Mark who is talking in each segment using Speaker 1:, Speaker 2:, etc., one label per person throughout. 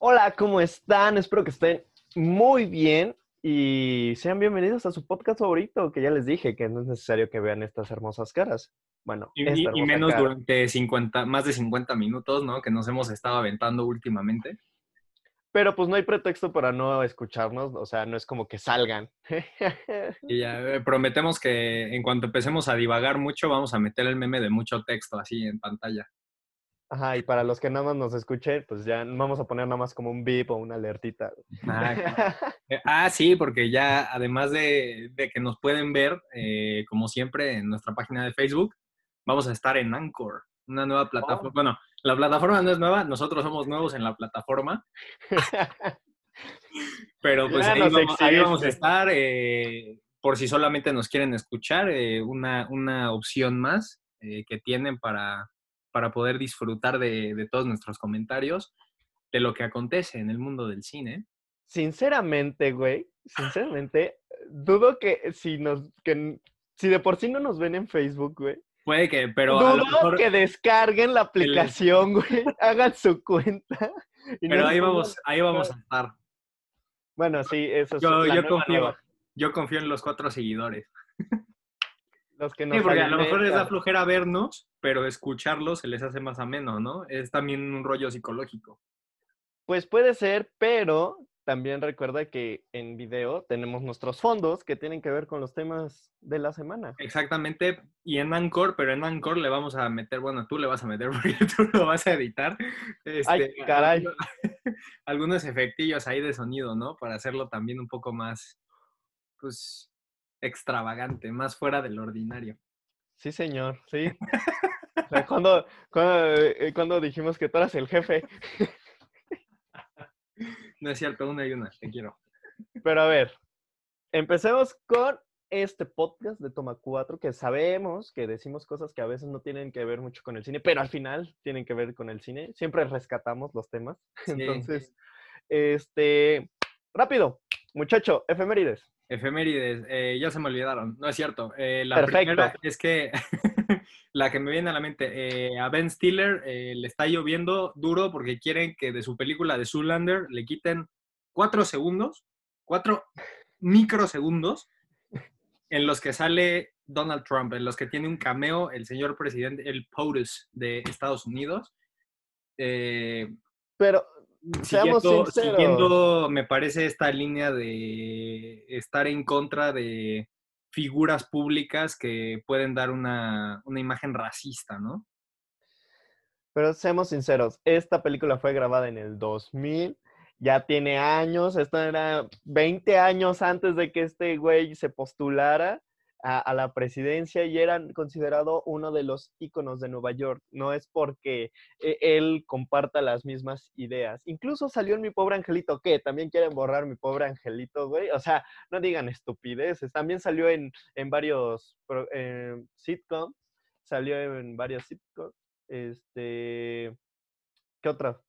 Speaker 1: Hola, ¿cómo están? Espero que estén muy bien y sean bienvenidos a su podcast favorito, que ya les dije que no es necesario que vean estas hermosas caras. Bueno,
Speaker 2: Y,
Speaker 1: esta
Speaker 2: menos
Speaker 1: cara.
Speaker 2: durante 50, más de 50 minutos, ¿no? Que nos hemos estado aventando últimamente.
Speaker 1: Pero pues no hay pretexto para no escucharnos, o sea, no es como que salgan.
Speaker 2: Y ya eh, prometemos que en cuanto empecemos a divagar mucho, vamos a meter el meme de mucho texto así en pantalla.
Speaker 1: Ajá, y para los que nada más nos escuchen, pues ya vamos a poner nada más como un beep o una alertita.
Speaker 2: Ah, eh, ah, sí, porque ya además de, de que nos pueden ver, eh, como siempre, en nuestra página de Facebook, vamos a estar en Anchor, una nueva plataforma.
Speaker 1: Oh.
Speaker 2: Bueno, la plataforma no es nueva, nosotros somos nuevos en la plataforma, pero pues ahí vamos, ahí vamos a estar. eh, por si solamente nos quieren escuchar, eh, una, una opción más eh, que tienen para, para poder disfrutar de, de todos nuestros comentarios, de lo que acontece en el mundo del cine.
Speaker 1: Sinceramente, güey, sinceramente, dudo que si nos, que si de por sí no nos ven en Facebook, güey,
Speaker 2: Puede que, pero a lo
Speaker 1: dudo
Speaker 2: mejor,
Speaker 1: que descarguen la aplicación, güey, hagan su cuenta.
Speaker 2: pero ahí vamos, ahí vamos a estar.
Speaker 1: Bueno, sí, eso es
Speaker 2: Yo,
Speaker 1: la
Speaker 2: yo confío,
Speaker 1: nueva.
Speaker 2: yo confío en los cuatro seguidores.
Speaker 1: Los que nos
Speaker 2: Sí, porque a lo mejor les da flojera vernos, pero escucharlos se les hace más ameno, ¿no? Es también un rollo psicológico.
Speaker 1: Pues puede ser, pero también recuerda que en video tenemos nuestros fondos que tienen que ver con los temas de la semana.
Speaker 2: Exactamente, y en Anchor, pero en Anchor le vamos a meter, bueno, tú le vas a meter porque tú lo vas a editar.
Speaker 1: Ay,
Speaker 2: este,
Speaker 1: caray.
Speaker 2: algunos- Algunos efectillos ahí de sonido, ¿no? Para hacerlo también un poco más, pues, extravagante, más fuera del ordinario.
Speaker 1: Sí, señor, sí. O sea, cuando, cuando, eh, dijimos que tú eras el jefe.
Speaker 2: No es cierto, una y una, te quiero.
Speaker 1: Pero a ver, empecemos con este podcast de Toma 4, que sabemos que decimos cosas que a veces no tienen que ver mucho con el cine, pero al final tienen que ver con el cine. Siempre rescatamos los temas.
Speaker 2: Sí.
Speaker 1: Entonces, este, rápido, muchacho, efemérides.
Speaker 2: Efemérides, eh, ya se me olvidaron, no es cierto. Eh, la
Speaker 1: Perfecto.
Speaker 2: primera es que la que me viene a la mente, eh, a Ben Stiller le está lloviendo duro porque quieren que de su película de Zoolander le quiten cuatro segundos, cuatro microsegundos en los que sale Donald Trump, en los que tiene un cameo el señor presidente, el POTUS de Estados Unidos.
Speaker 1: Pero seamos
Speaker 2: siguiendo,
Speaker 1: sinceros.
Speaker 2: siguiendo, me parece, esta línea de estar en contra de figuras públicas que pueden dar una, una imagen racista, ¿no?
Speaker 1: Pero seamos sinceros, esta película fue grabada en el 2000, ya tiene años, esto era 20 años antes de que este güey se postulara a, la presidencia y era considerado uno de los íconos de Nueva York. No es porque eh, él comparta las mismas ideas. Incluso salió en Mi Pobre Angelito, ¿qué? ¿También quieren borrar Mi Pobre Angelito, güey? O sea, no digan estupideces. También salió en, en varios eh, sitcoms, salió en varios sitcoms. Este. ¿Qué otra?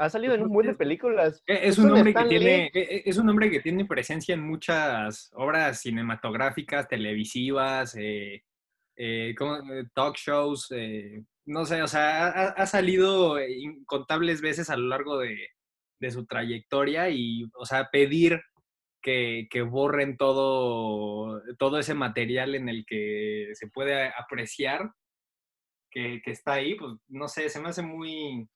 Speaker 1: Ha salido en un buen de películas.
Speaker 2: Eh, Es un hombre que tiene, eh, eh, es un hombre que tiene presencia en muchas obras cinematográficas, televisivas, eh, eh. Eh, talk shows, eh, no sé, o sea, ha, ha salido incontables veces a lo largo de, de su trayectoria y, o sea, pedir que, que borren todo, todo ese material en el que se puede apreciar que, que está ahí, pues no sé, se me hace muy,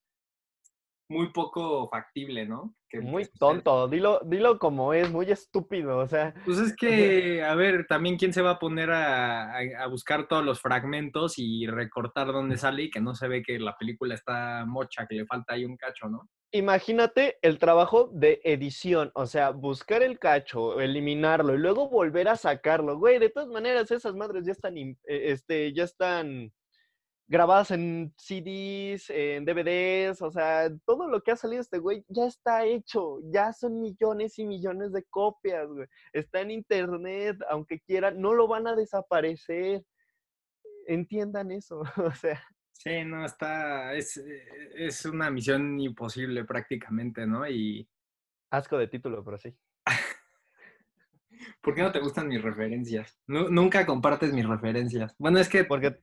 Speaker 2: muy poco factible, ¿no? Que-
Speaker 1: Muy tonto, dilo, dilo como es, muy estúpido, o sea,
Speaker 2: Pues es que, a ver, también quién se va a poner a, a- a buscar todos los fragmentos y recortar dónde sale y que no se ve que la película está mocha, que le falta ahí un cacho, ¿no?
Speaker 1: imagínate el trabajo de edición, o sea, buscar el cacho, eliminarlo y luego volver a sacarlo, güey, de todas maneras esas madres ya están, eh, este, ya están grabadas en CDs, en DVDs, o sea, todo lo que ha salido este güey ya está hecho, ya son millones y millones de copias, güey, está en internet, aunque quieran, no lo van a desaparecer, entiendan eso, o sea.
Speaker 2: Sí, no, está, es, eh, es una misión imposible prácticamente, ¿no? Y
Speaker 1: Asco de título, pero sí.
Speaker 2: ¿por qué no te gustan mis referencias? Nu- nunca compartes mis referencias. Bueno, es que,
Speaker 1: Porque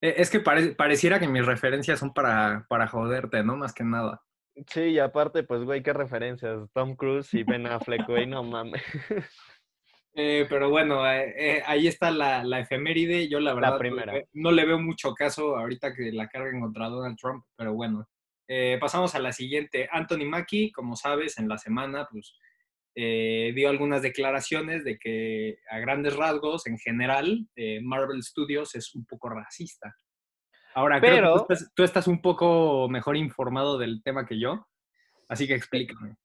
Speaker 2: es que pare- pareciera que mis referencias son para, para joderte, ¿no? Más que nada.
Speaker 1: Sí, y aparte, pues, güey, qué referencias. Tom Cruise y Ben Affleck, güey, no mames.
Speaker 2: Eh, pero bueno, eh, eh, ahí está la, la, efeméride. Yo la verdad
Speaker 1: primera.
Speaker 2: no le veo mucho caso ahorita que la carguen contra Donald Trump, pero bueno. pasamos a la siguiente. Anthony Mackie, como sabes, en la semana, pues dio algunas declaraciones de que a grandes rasgos, en general, Marvel Studios es un poco racista. Ahora,
Speaker 1: Pero...
Speaker 2: creo que tú estás, tú estás, un poco mejor informado del tema que yo, así que explícame.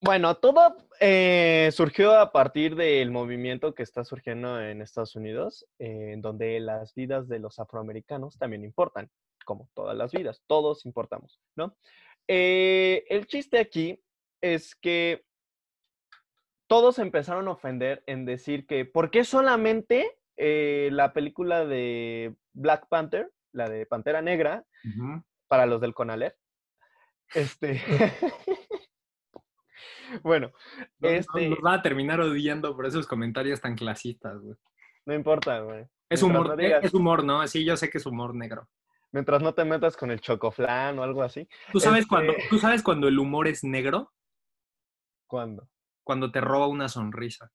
Speaker 1: Bueno, todo eh, surgió a partir del movimiento que está surgiendo en Estados Unidos, eh, donde las vidas de los afroamericanos también importan, como todas las vidas, todos importamos, ¿no? Eh, el chiste aquí es que todos empezaron a ofender en decir que, ¿por qué solamente la película de Black Panther la de Pantera Negra, para los del Conalep. Este. bueno, este.
Speaker 2: Nos va a terminar odiando por esos comentarios tan clasistas, güey.
Speaker 1: No importa, güey.
Speaker 2: Es humor, no es humor, ¿no? Sí, yo sé que es humor negro.
Speaker 1: Mientras no te metas con el chocoflán o algo así.
Speaker 2: ¿Tú sabes, cuando, ¿Tú sabes cuando el humor es negro?
Speaker 1: ¿Cuándo?
Speaker 2: Cuando te roba una sonrisa.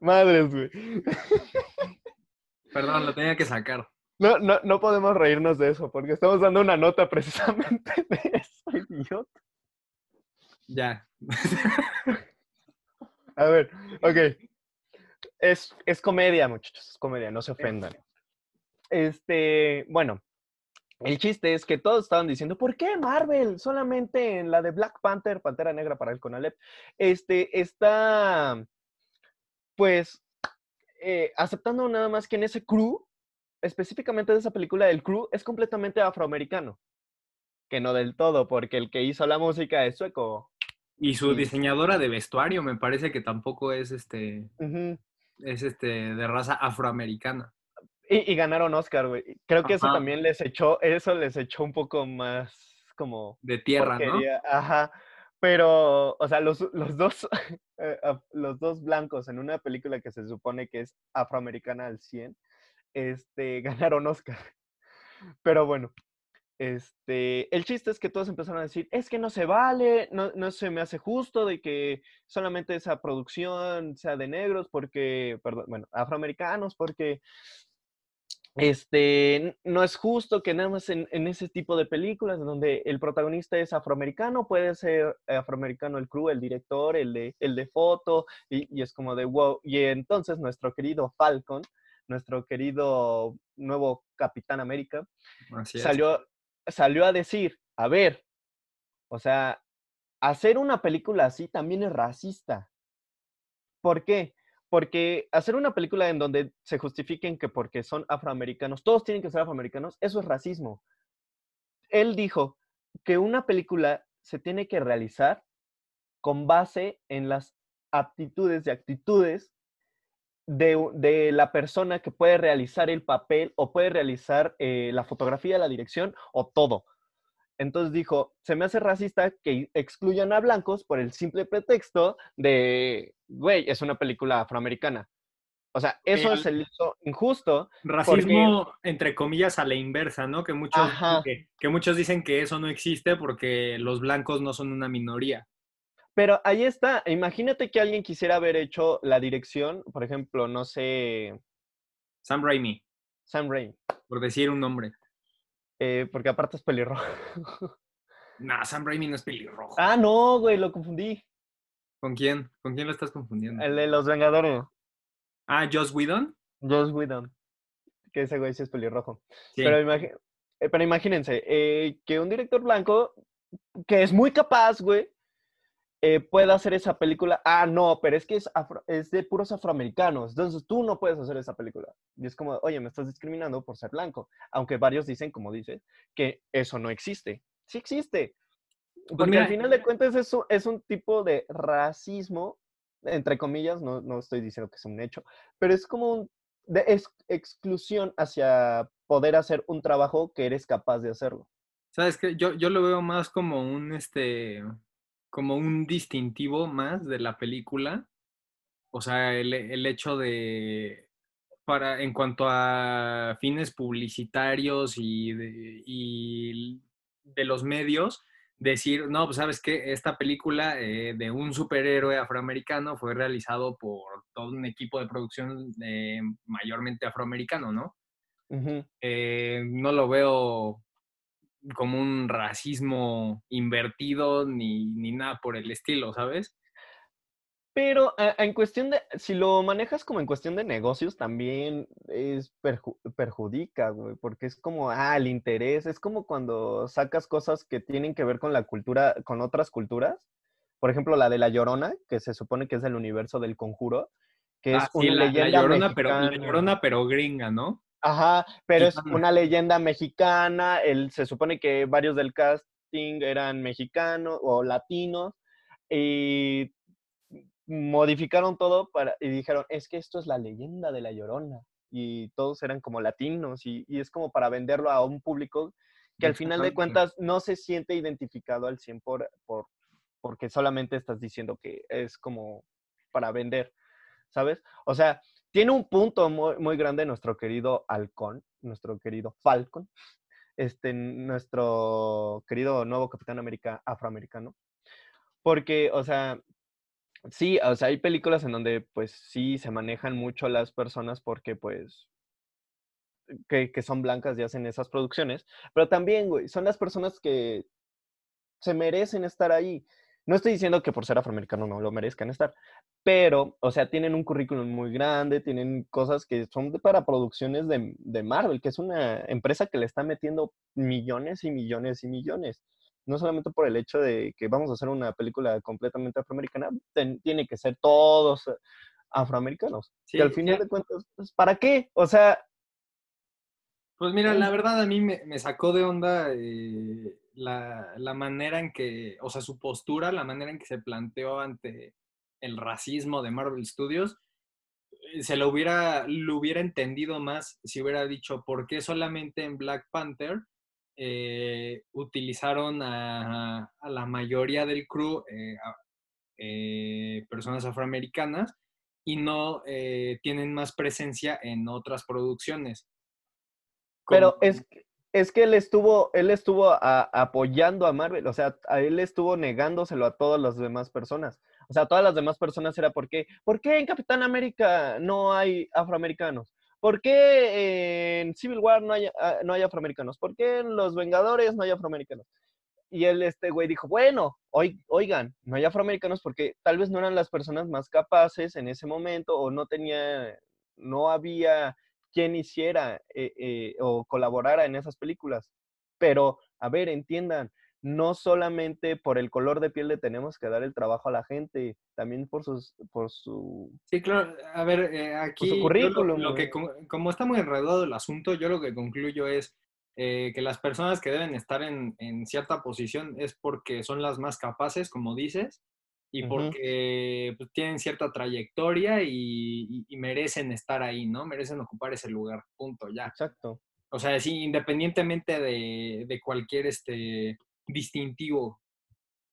Speaker 1: Madres, güey.
Speaker 2: Perdón, lo tenía que sacar.
Speaker 1: No, no, no podemos reírnos de eso, porque estamos dando una nota precisamente de eso, idiota.
Speaker 2: Ya.
Speaker 1: A ver, ok. Es, es comedia, muchachos, es comedia, no se ofendan. Este, bueno, el chiste es que todos estaban diciendo, ¿por qué Marvel? Solamente en la de Black Panther, Pantera Negra para el Conalep, este, está pues eh, aceptando nada más que en ese crew, específicamente de esa película, el crew es completamente afroamericano. Que no del todo, porque el que hizo la música es sueco.
Speaker 2: Y su diseñadora de vestuario me parece que tampoco es este. Es este de raza afroamericana.
Speaker 1: Y, ganaron Oscar, güey. Creo que eso también les echó, eso les echó un poco más como.
Speaker 2: De tierra, ¿no?
Speaker 1: Ajá. Pero, o sea, los, los dos, eh, los dos blancos en una película que se supone que es afroamericana al 100, este, ganaron Oscar. Pero bueno, este, el chiste es que todos empezaron a decir, es que no se vale, no, no, se me hace justo de que solamente esa producción sea de negros, porque, perdón, bueno, afroamericanos, porque este, no es justo que nada más en, ese tipo de películas donde el protagonista es afroamericano, puede ser afroamericano el crew, el director, el de, el de foto, y, es como de wow. Y entonces nuestro querido Falcon, nuestro querido nuevo Capitán América, salió, salió a decir, a ver, o sea, hacer una película así también es racista. ¿Por qué? Porque hacer una película en donde se justifiquen que porque son afroamericanos, todos tienen que ser afroamericanos, eso es racismo. Él dijo que una película se tiene que realizar con base en las aptitudes y actitudes de, la persona que puede realizar el papel o puede realizar eh, la fotografía, la dirección o todo. Entonces dijo, se me hace racista que excluyan a blancos por el simple pretexto de, güey, es una película afroamericana. O sea, eso se le hizo injusto.
Speaker 2: Racismo, entre comillas, a la inversa, ¿no? Que muchos, que, que muchos dicen que eso no existe porque los blancos no son una minoría.
Speaker 1: Pero ahí está. Imagínate que alguien quisiera haber hecho la dirección, por ejemplo, no sé.
Speaker 2: Sam Raimi.
Speaker 1: Sam Raimi.
Speaker 2: Por decir un nombre.
Speaker 1: Eh, porque aparte es pelirrojo.
Speaker 2: nah, Sam Raimi no es pelirrojo.
Speaker 1: Ah, no, güey, lo confundí.
Speaker 2: ¿Con quién? ¿Con quién lo estás confundiendo?
Speaker 1: El de los Vengadores.
Speaker 2: Ah, Joss Whedon.
Speaker 1: Joss Whedon. Que ese güey sí es pelirrojo. Pero, eh, pero, imagínense, eh, que un director blanco, que es muy capaz, güey, eh, pueda hacer esa película. Ah, no, pero es que es, es de puros afroamericanos. Entonces tú no puedes hacer esa película. Y es como, oye, me estás discriminando por ser blanco. Aunque varios dicen, como dices, que eso no existe. Sí existe. Pues Porque al final de cuentas eso es un tipo de racismo, entre comillas, no, no estoy diciendo que es un hecho, pero es como un, de exclusión hacia poder hacer un trabajo que eres capaz de hacerlo.
Speaker 2: Sabes que yo, yo lo veo más como un, este, como un distintivo más de la película. O sea, el, hecho de... para, en cuanto a fines publicitarios y de, y de los medios, decir, no, pues sabes que esta película eh, de un superhéroe afroamericano fue realizado por todo un equipo de producción eh, mayormente afroamericano, ¿no? Eh, no lo veo como un racismo invertido ni, ni nada por el estilo, ¿sabes?
Speaker 1: Pero en cuestión de, si lo manejas como en cuestión de negocios, también es perjudica, güey, porque es como, ah, el interés, es como cuando sacas cosas que tienen que ver con la cultura, con otras culturas. Por ejemplo, la de La Llorona, que se supone que es del universo del conjuro, que es
Speaker 2: ah, una leyenda la llorona, pero, la llorona, pero gringa, ¿no?
Speaker 1: Ajá, pero es una leyenda mexicana, el, se supone que varios del casting eran mexicanos o latinos, y modificaron todo para, y dijeron, es que esto es la leyenda de la Llorona. Y todos eran como latinos y, es como para venderlo a un público que al final de cuentas no se siente identificado al 100 por, por, porque solamente estás diciendo que es como para vender, ¿sabes? O sea, tiene un punto muy, muy grande nuestro querido halcón, nuestro querido Falcon, este, nuestro querido nuevo Capitán América afroamericano, porque, o sea, Sí, o sea, hay películas en donde pues sí se manejan mucho las personas porque pues que, que, son blancas y hacen esas producciones, pero también, güey, son las personas que se merecen estar ahí. No estoy diciendo que por ser afroamericano no lo merezcan estar, pero, o sea, tienen un currículum muy grande, tienen cosas que son para producciones de, de Marvel, que es una empresa que le está metiendo millones y millones y millones no solamente por el hecho de que vamos a hacer una película completamente afroamericana, tiene que ser todos afroamericanos. y al final de cuentas, pues, ¿para qué? O sea...
Speaker 2: Pues mira, la verdad a mí me, sacó de onda eh, la, la, manera en que, o sea, su postura, la manera en que se planteó ante el racismo de Marvel Studios. Eh, se lo hubiera, lo hubiera entendido más si hubiera dicho, ¿por qué solamente en Black Panther eh, utilizaron a, la mayoría del crew eh, eh, personas afroamericanas y no tienen más presencia en otras producciones.
Speaker 1: Pero es, es que él estuvo, él estuvo apoyando a Marvel, o sea, a él estuvo negándoselo a todas las demás personas. O sea, todas las demás personas era porque, ¿por qué en Capitán América no hay afroamericanos? ¿Por qué en Civil War no hay, ah, no hay afroamericanos? ¿Por qué en Los Vengadores no hay afroamericanos? Y él, este güey, dijo, bueno, oigan, no hay afroamericanos porque tal vez no eran las personas más capaces en ese momento o no tenía, no había quien hiciera eh, eh, o colaborara en esas películas. Pero, a ver, entiendan, no solamente por el color de piel le tenemos que dar el trabajo a la gente, también por sus por su
Speaker 2: Sí, claro, a ver, eh, aquí currículum, lo, que como está muy enredado el asunto, yo lo que concluyo es eh, que las personas que deben estar en, cierta posición es porque son las más capaces, como dices, y porque pues, tienen cierta trayectoria y, merecen estar ahí, ¿no? Merecen ocupar ese lugar, punto, ya.
Speaker 1: Exacto.
Speaker 2: O sea, sí, independientemente de, de cualquier este, distintivo,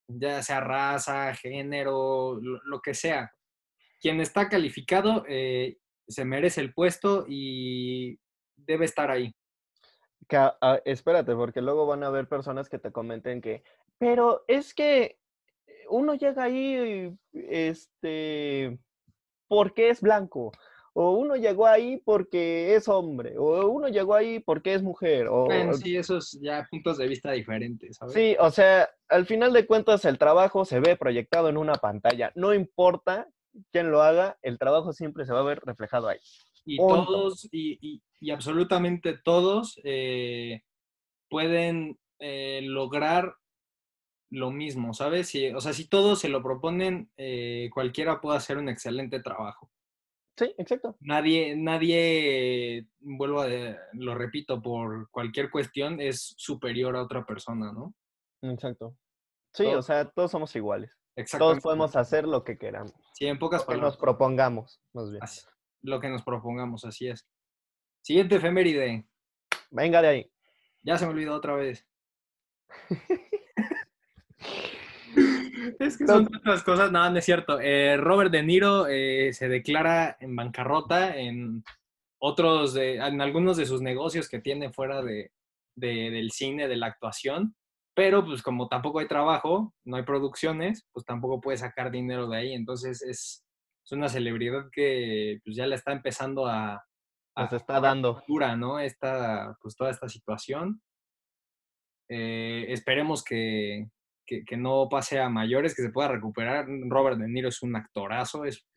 Speaker 2: ya sea raza, género, lo, que sea. Quien está calificado eh, se merece el puesto y debe estar ahí.
Speaker 1: Ah, espérate, porque luego van a haber personas que te comenten que, pero es que uno llega ahí, este, porque es blanco, o uno llegó ahí porque es hombre, o uno llegó ahí porque es mujer. O,
Speaker 2: sí, esos ya puntos de vista diferentes, ¿sabes?
Speaker 1: Sí, o sea, al final de cuentas el trabajo se ve proyectado en una pantalla. No importa quién lo haga, el trabajo siempre se va a ver reflejado ahí.
Speaker 2: Y todos, y, absolutamente todos eh, pueden eh, lograr lo mismo, ¿sabes? o sea, si todos se lo proponen, eh, cualquiera puede hacer un excelente trabajo.
Speaker 1: Sí, exacto.
Speaker 2: Nadie, nadie, vuelvo a, lo repito, por cualquier cuestión es superior a otra persona, ¿no?
Speaker 1: Exacto. Sí, o sea, todos somos iguales. Todos podemos hacer lo que queramos.
Speaker 2: Sí, en pocas palabras.
Speaker 1: nos propongamos, más bien.
Speaker 2: lo que nos propongamos, así es. Siguiente efeméride.
Speaker 1: Venga de ahí.
Speaker 2: Ya se me olvidó otra vez. Es que son otras cosas, no, no es cierto. Eh, Robert De Niro eh, se declara en bancarrota en, otros, de, en algunos de sus negocios que tiene fuera de, de- del cine, de la actuación, pero pues como tampoco hay trabajo, no hay producciones, pues tampoco puede sacar dinero de ahí, entonces es, es una celebridad que pues ya le está empezando a...
Speaker 1: Nos está dando.
Speaker 2: dura, ¿no? Esta, pues toda esta situación. Eh, esperemos que, que, que no pase a mayores, que se pueda recuperar. Robert De Niro es un actorazo, es,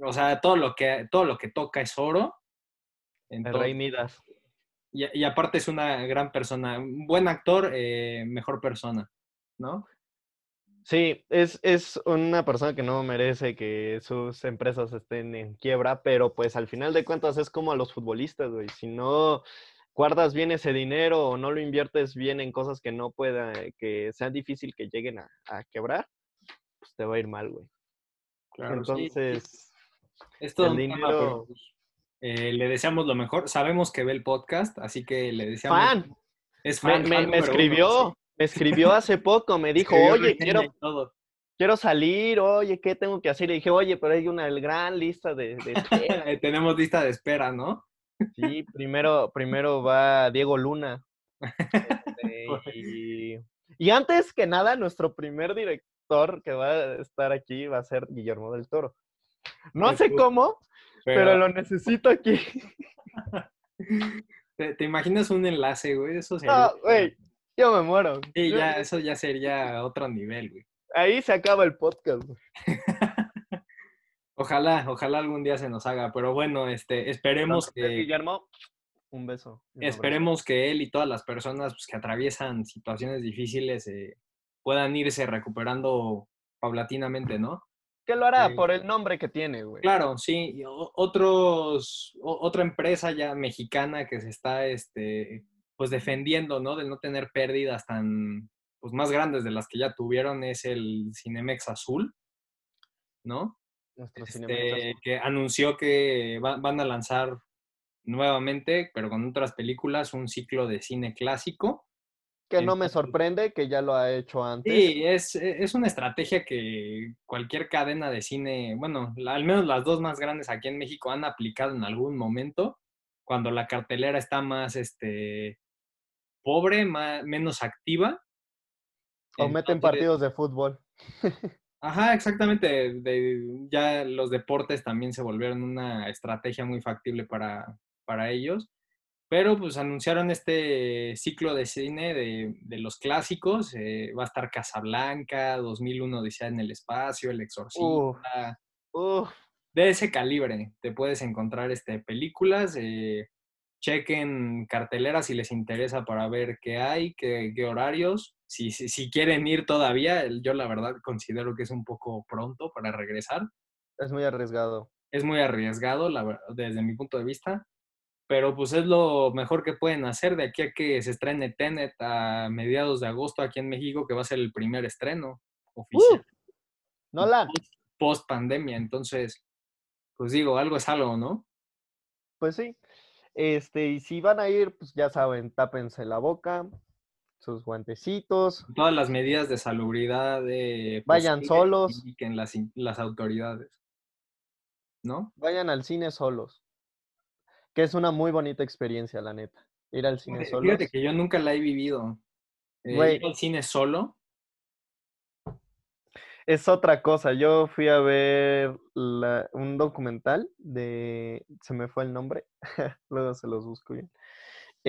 Speaker 2: o sea, todo lo que, todo lo que toca es oro.
Speaker 1: El
Speaker 2: Entonces,
Speaker 1: Rey Midas.
Speaker 2: y, y aparte es una gran persona, un buen actor, eh, mejor persona, ¿no?
Speaker 1: Sí, es, es una persona que no merece que sus empresas estén en quiebra, pero pues al final de cuentas es como a los futbolistas, güey. Si no guardas bien ese dinero o no lo inviertes bien en cosas que no pueda, que sea difícil que lleguen a, a quebrar, pues te va a ir mal, güey.
Speaker 2: Claro, sí, sí.
Speaker 1: Entonces, el
Speaker 2: tema,
Speaker 1: dinero-
Speaker 2: pero, pues, eh, le deseamos lo mejor. Sabemos que ve el podcast, así que le deseamos.
Speaker 1: fan,
Speaker 2: Es
Speaker 1: me,
Speaker 2: fan,
Speaker 1: me-
Speaker 2: fan
Speaker 1: escribió,
Speaker 2: sí.
Speaker 1: me escribió hace poco, me dijo, oye, quiero,
Speaker 2: todo.
Speaker 1: quiero salir, oye, ¿qué tengo que hacer? Le dije, oye, pero hay una gran lista de, de espera.
Speaker 2: Tenemos lista de espera, ¿no?
Speaker 1: Sí, primero, primero va Diego Luna. Este, y, y antes que nada, nuestro primer director que va a estar aquí va a ser Guillermo del Toro. No sé
Speaker 2: Jesús.
Speaker 1: cómo, pero lo necesito aquí.
Speaker 2: ¿Te, te imaginas un enlace, güey? Eso sería.
Speaker 1: No, güey, yo me muero.
Speaker 2: Sí, ya, eso ya sería otro nivel, güey.
Speaker 1: Ahí se acaba el podcast. güey.
Speaker 2: Ojalá, ojalá algún día se nos haga, pero bueno, este, esperemos
Speaker 1: Entonces,
Speaker 2: que,
Speaker 1: Guillermo, un beso. un
Speaker 2: esperemos que él y todas las personas pues, que atraviesan situaciones difíciles eh, puedan irse recuperando paulatinamente, ¿no?
Speaker 1: ¿Qué lo hará? Por el nombre que tiene, güey.
Speaker 2: Claro, sí. y otros, otra empresa ya mexicana que se está, este, pues defendiendo, ¿no? De no tener pérdidas tan, pues más grandes de las que ya tuvieron es el Cinemex Azul, ¿no?
Speaker 1: Nuestro
Speaker 2: Este, que anunció que va- van a lanzar nuevamente, pero con otras películas, un ciclo de cine clásico.
Speaker 1: Que no me sorprende que ya lo ha hecho antes.
Speaker 2: Sí, es, es una estrategia que cualquier cadena de cine, bueno, la- al menos las dos más grandes aquí en México han aplicado en algún momento, cuando la cartelera está más este, pobre, más, menos activa.
Speaker 1: o meten partidos de fútbol.
Speaker 2: Ajá, exactamente. de- ya los deportes también se volvieron una estrategia muy factible para, para ellos. Pero pues anunciaron este ciclo de cine de, de los clásicos. eh, va a estar Casablanca, 2001 Odisea en el espacio, El Exorcista. De ese calibre te puedes encontrar este, películas. eh, chequen carteleras si les interesa para ver qué hay, qué, qué horarios. Si, si, si quieren ir todavía, yo la verdad considero que es un poco pronto para regresar.
Speaker 1: es muy arriesgado.
Speaker 2: Es muy arriesgado la desde mi punto de vista, pero pues es lo mejor que pueden hacer de aquí a que se estrene Tenet a mediados de agosto aquí en México, que va a ser el primer estreno oficial
Speaker 1: Nolan,
Speaker 2: post pandemia. Entonces, pues digo, algo es algo, ¿no?
Speaker 1: pues sí. Este, y si van a ir, pues ya saben, tápense la boca, sus guantecitos,
Speaker 2: Todas las medidas de salubridad de
Speaker 1: Vayan solos.
Speaker 2: que las, las autoridades, ¿no?
Speaker 1: vayan al cine solos. Que es una muy bonita experiencia, la neta. Ir al cine solos.
Speaker 2: fíjate que yo nunca la he vivido. Eh, ir al cine solo,
Speaker 1: Es otra cosa. Yo fui a ver la- un documental de. Se me fue el nombre. Luego se los busco bien.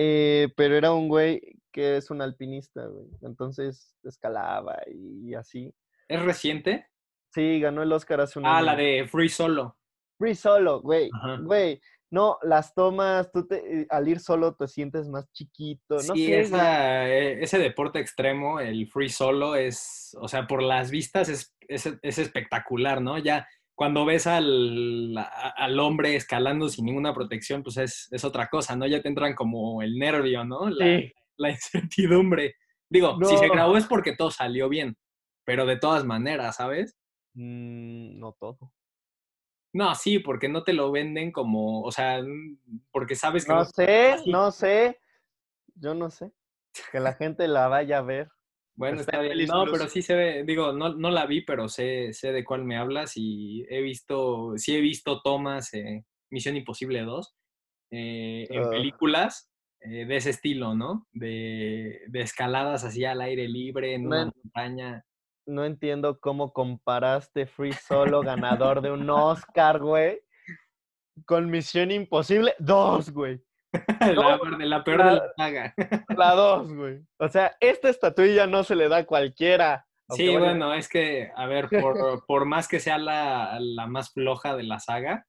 Speaker 1: Eh, pero era un güey que es un alpinista, güey. Entonces escalaba y así.
Speaker 2: ¿es reciente?
Speaker 1: Sí, ganó el Oscar hace un
Speaker 2: Ah,
Speaker 1: año.
Speaker 2: la de Free Solo.
Speaker 1: Free solo, güey.
Speaker 2: Ajá.
Speaker 1: Güey. No, las tomas, tú te, eh, al ir solo te sientes más chiquito. No
Speaker 2: sí,
Speaker 1: sé, güey.
Speaker 2: esa, eh, ese deporte extremo, el free solo, es, o sea, por las vistas es, es, es espectacular, ¿no? Ya cuando ves al, al hombre escalando sin ninguna protección, pues es, es otra cosa, ¿no? Ya te entran como el nervio, ¿no? La,
Speaker 1: Sí.
Speaker 2: la incertidumbre. Digo, si se grabó es porque todo salió bien, pero de todas maneras, ¿sabes?
Speaker 1: Mm, no todo.
Speaker 2: No, sí, porque no te lo venden como, o sea, porque sabes que
Speaker 1: No
Speaker 2: no
Speaker 1: sé, no sé. Yo no sé. Que la gente la vaya a ver.
Speaker 2: Bueno,
Speaker 1: Está
Speaker 2: está
Speaker 1: en
Speaker 2: bien. No,
Speaker 1: Plus.
Speaker 2: pero sí se ve, digo, no, no la vi, pero sé, sé de cuál me hablas y he visto, sí he visto tomas eh, Misión Imposible 2, eh, en
Speaker 1: Ah.
Speaker 2: películas eh, de ese estilo, ¿no? De, de escaladas así al aire libre, en una montaña.
Speaker 1: No entiendo cómo comparaste Free Solo, ganador de un Oscar, güey, con Misión Imposible 2, güey.
Speaker 2: la, peor de la de saga.
Speaker 1: La 2, güey. O sea, esta estatuilla no se le da a cualquiera.
Speaker 2: Sí,
Speaker 1: vaya-
Speaker 2: bueno, es que, a ver, por, por más que sea la, la más floja de la saga,